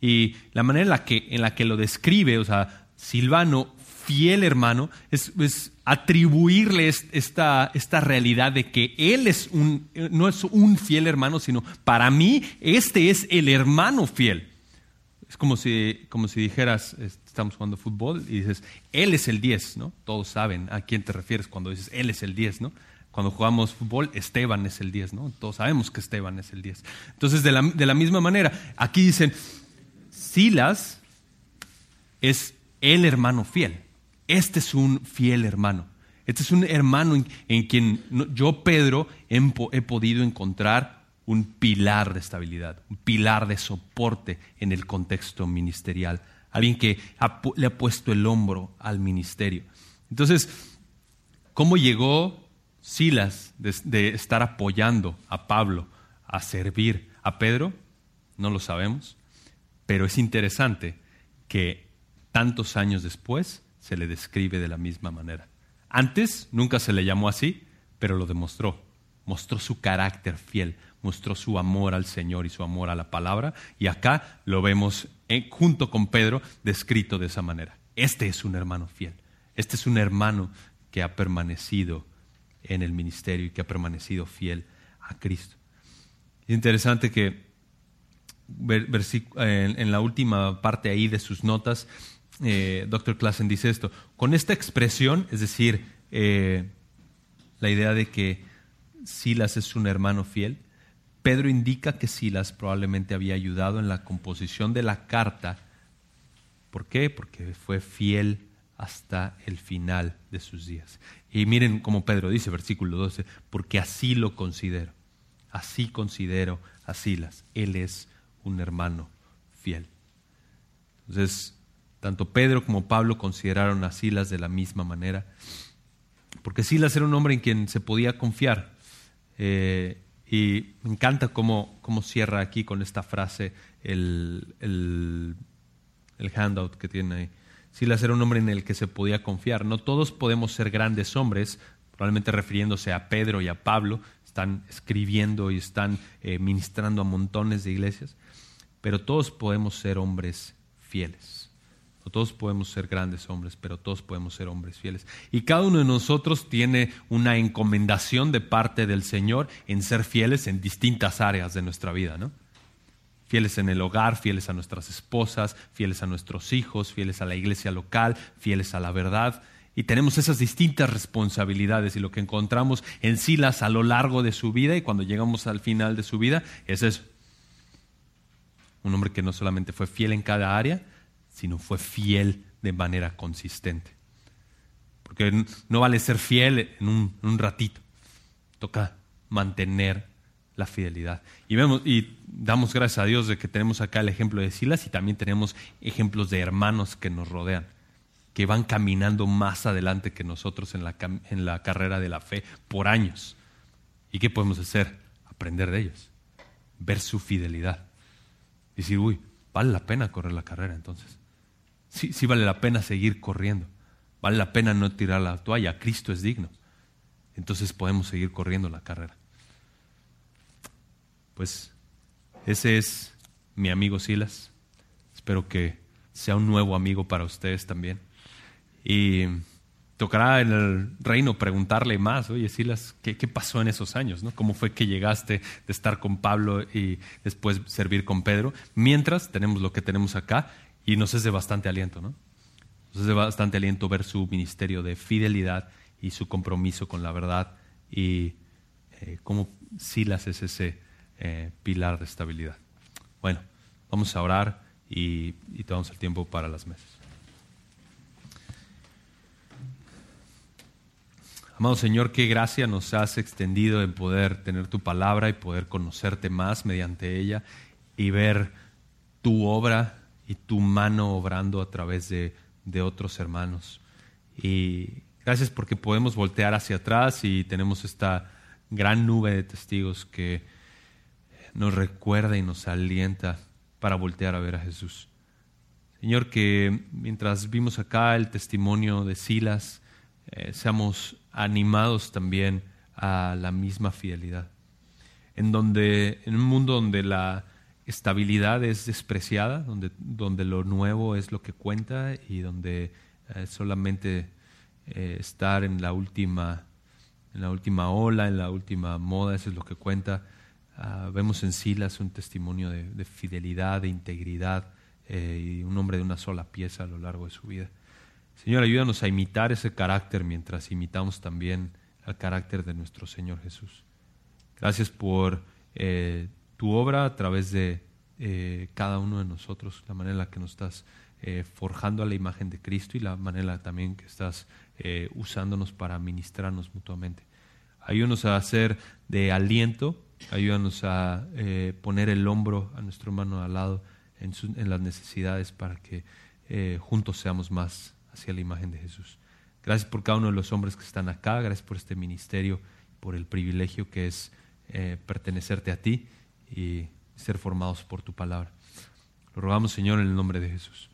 Y la manera en la, que, en la que lo describe, o sea, Silvano, fiel hermano, es, atribuirle esta, esta realidad de que él es un, no es un fiel hermano, sino para mí este es el hermano fiel. Es como si, como si dijeras, estamos jugando fútbol y dices, él es el 10, ¿no? Todos saben a quién te refieres cuando dices, él es el 10, ¿no? Cuando jugamos fútbol, Esteban es el 10, ¿no? Todos sabemos que Esteban es el 10. Entonces, de la, de la misma manera, aquí dicen, Silas es el hermano fiel. Este es un fiel hermano. Este es un hermano en, quien yo, Pedro, he podido encontrar un pilar de estabilidad, un pilar de soporte en el contexto ministerial. Alguien que le ha puesto el hombro al ministerio. Entonces, ¿cómo llegó Silas de, estar apoyando a Pablo a servir a Pedro? No lo sabemos. Pero es interesante que tantos años después se le describe de la misma manera. Antes nunca se le llamó así, pero lo demostró. Mostró su carácter fiel, mostró su amor al Señor y su amor a la palabra, y acá lo vemos junto con Pedro descrito de esa manera. Este es un hermano fiel, este es un hermano que ha permanecido en el ministerio y que ha permanecido fiel a Cristo. Es interesante que en, la última parte ahí de sus notas, eh, Dr. Klassen dice esto, con esta expresión, es decir, eh, la idea de que Silas es un hermano fiel, Pedro indica que Silas probablemente había ayudado en la composición de la carta. ¿Por qué? Porque fue fiel hasta el final de sus días. Y miren como Pedro dice, versículo 12, porque así lo considero, así considero a Silas, él es un hermano fiel. Entonces, tanto Pedro como Pablo consideraron a Silas de la misma manera, porque Silas era un hombre en quien se podía confiar. Eh, y me encanta cómo, cómo, cierra aquí con esta frase el, el, el handout que tiene ahí. Silas era un hombre en el que se podía confiar. No todos podemos ser grandes hombres, probablemente refiriéndose a Pedro y a Pablo, están escribiendo y están eh, ministrando a montones de iglesias, pero todos podemos ser hombres fieles. Todos podemos ser grandes hombres, pero todos podemos ser hombres fieles. Y cada uno de nosotros tiene una encomendación de parte del Señor en ser fieles en distintas áreas de nuestra vida, ¿no? Fieles en el hogar, fieles a nuestras esposas, fieles a nuestros hijos, fieles a la iglesia local, fieles a la verdad. Y tenemos esas distintas responsabilidades y lo que encontramos en Silas a lo largo de su vida y cuando llegamos al final de su vida es eso. Un hombre que no solamente fue fiel en cada área, sino fue fiel de manera consistente. Porque no vale ser fiel en un, ratito, toca mantener la fidelidad. Y, vemos, y damos gracias a Dios de que tenemos acá el ejemplo de Silas y también tenemos ejemplos de hermanos que nos rodean que van caminando más adelante que nosotros en la, en la carrera de la fe por años. ¿Y qué podemos hacer? Aprender de ellos, ver su fidelidad. Decir, uy, vale la pena correr la carrera entonces. Sí, sí vale la pena seguir corriendo. Vale la pena no tirar la toalla. Cristo es digno. Entonces podemos seguir corriendo la carrera. Pues ese es mi amigo Silas. Espero que sea un nuevo amigo para ustedes también. Y tocará en el reino preguntarle más, oye, Silas, ¿qué, qué pasó en esos años? ¿no? ¿Cómo fue que llegaste de estar con Pablo y después servir con Pedro? Mientras tenemos lo que tenemos acá y nos es de bastante aliento, ¿no? Nos es de bastante aliento ver su ministerio de fidelidad y su compromiso con la verdad y eh, cómo Silas es ese eh, pilar de estabilidad. Bueno, vamos a orar y, y tomamos el tiempo para las mesas. Amado Señor, qué gracia nos has extendido en poder tener tu palabra y poder conocerte más mediante ella y ver tu obra y tu mano obrando a través de, otros hermanos. Y gracias porque podemos voltear hacia atrás y tenemos esta gran nube de testigos que nos recuerda y nos alienta para voltear a ver a Jesús. Señor, que mientras vimos acá el testimonio de Silas, eh, seamos animados también a la misma fidelidad. En, donde, en un mundo donde la estabilidad es despreciada, donde, donde lo nuevo es lo que cuenta y donde eh, solamente eh, estar en la última en la última ola, en la última moda, eso es lo que cuenta. Ah, vemos en Silas un testimonio de, fidelidad, de integridad y un hombre de una sola pieza a lo largo de su vida. Señor, ayúdanos a imitar ese carácter mientras imitamos también al carácter de nuestro Señor Jesús. Gracias por eh, tu obra a través de eh, cada uno de nosotros, la manera en la que nos estás eh, forjando a la imagen de Cristo y la manera también que estás usándonos para ministrarnos mutuamente. Ayúdanos a hacer de aliento, ayúdanos a poner el hombro a nuestro hermano al lado en, en las necesidades para que juntos seamos más hacia la imagen de Jesús. Gracias por cada uno de los hombres que están acá, gracias por este ministerio, por el privilegio que es eh, pertenecerte a ti y ser formados por tu palabra. Lo rogamos, Señor, en el nombre de Jesús.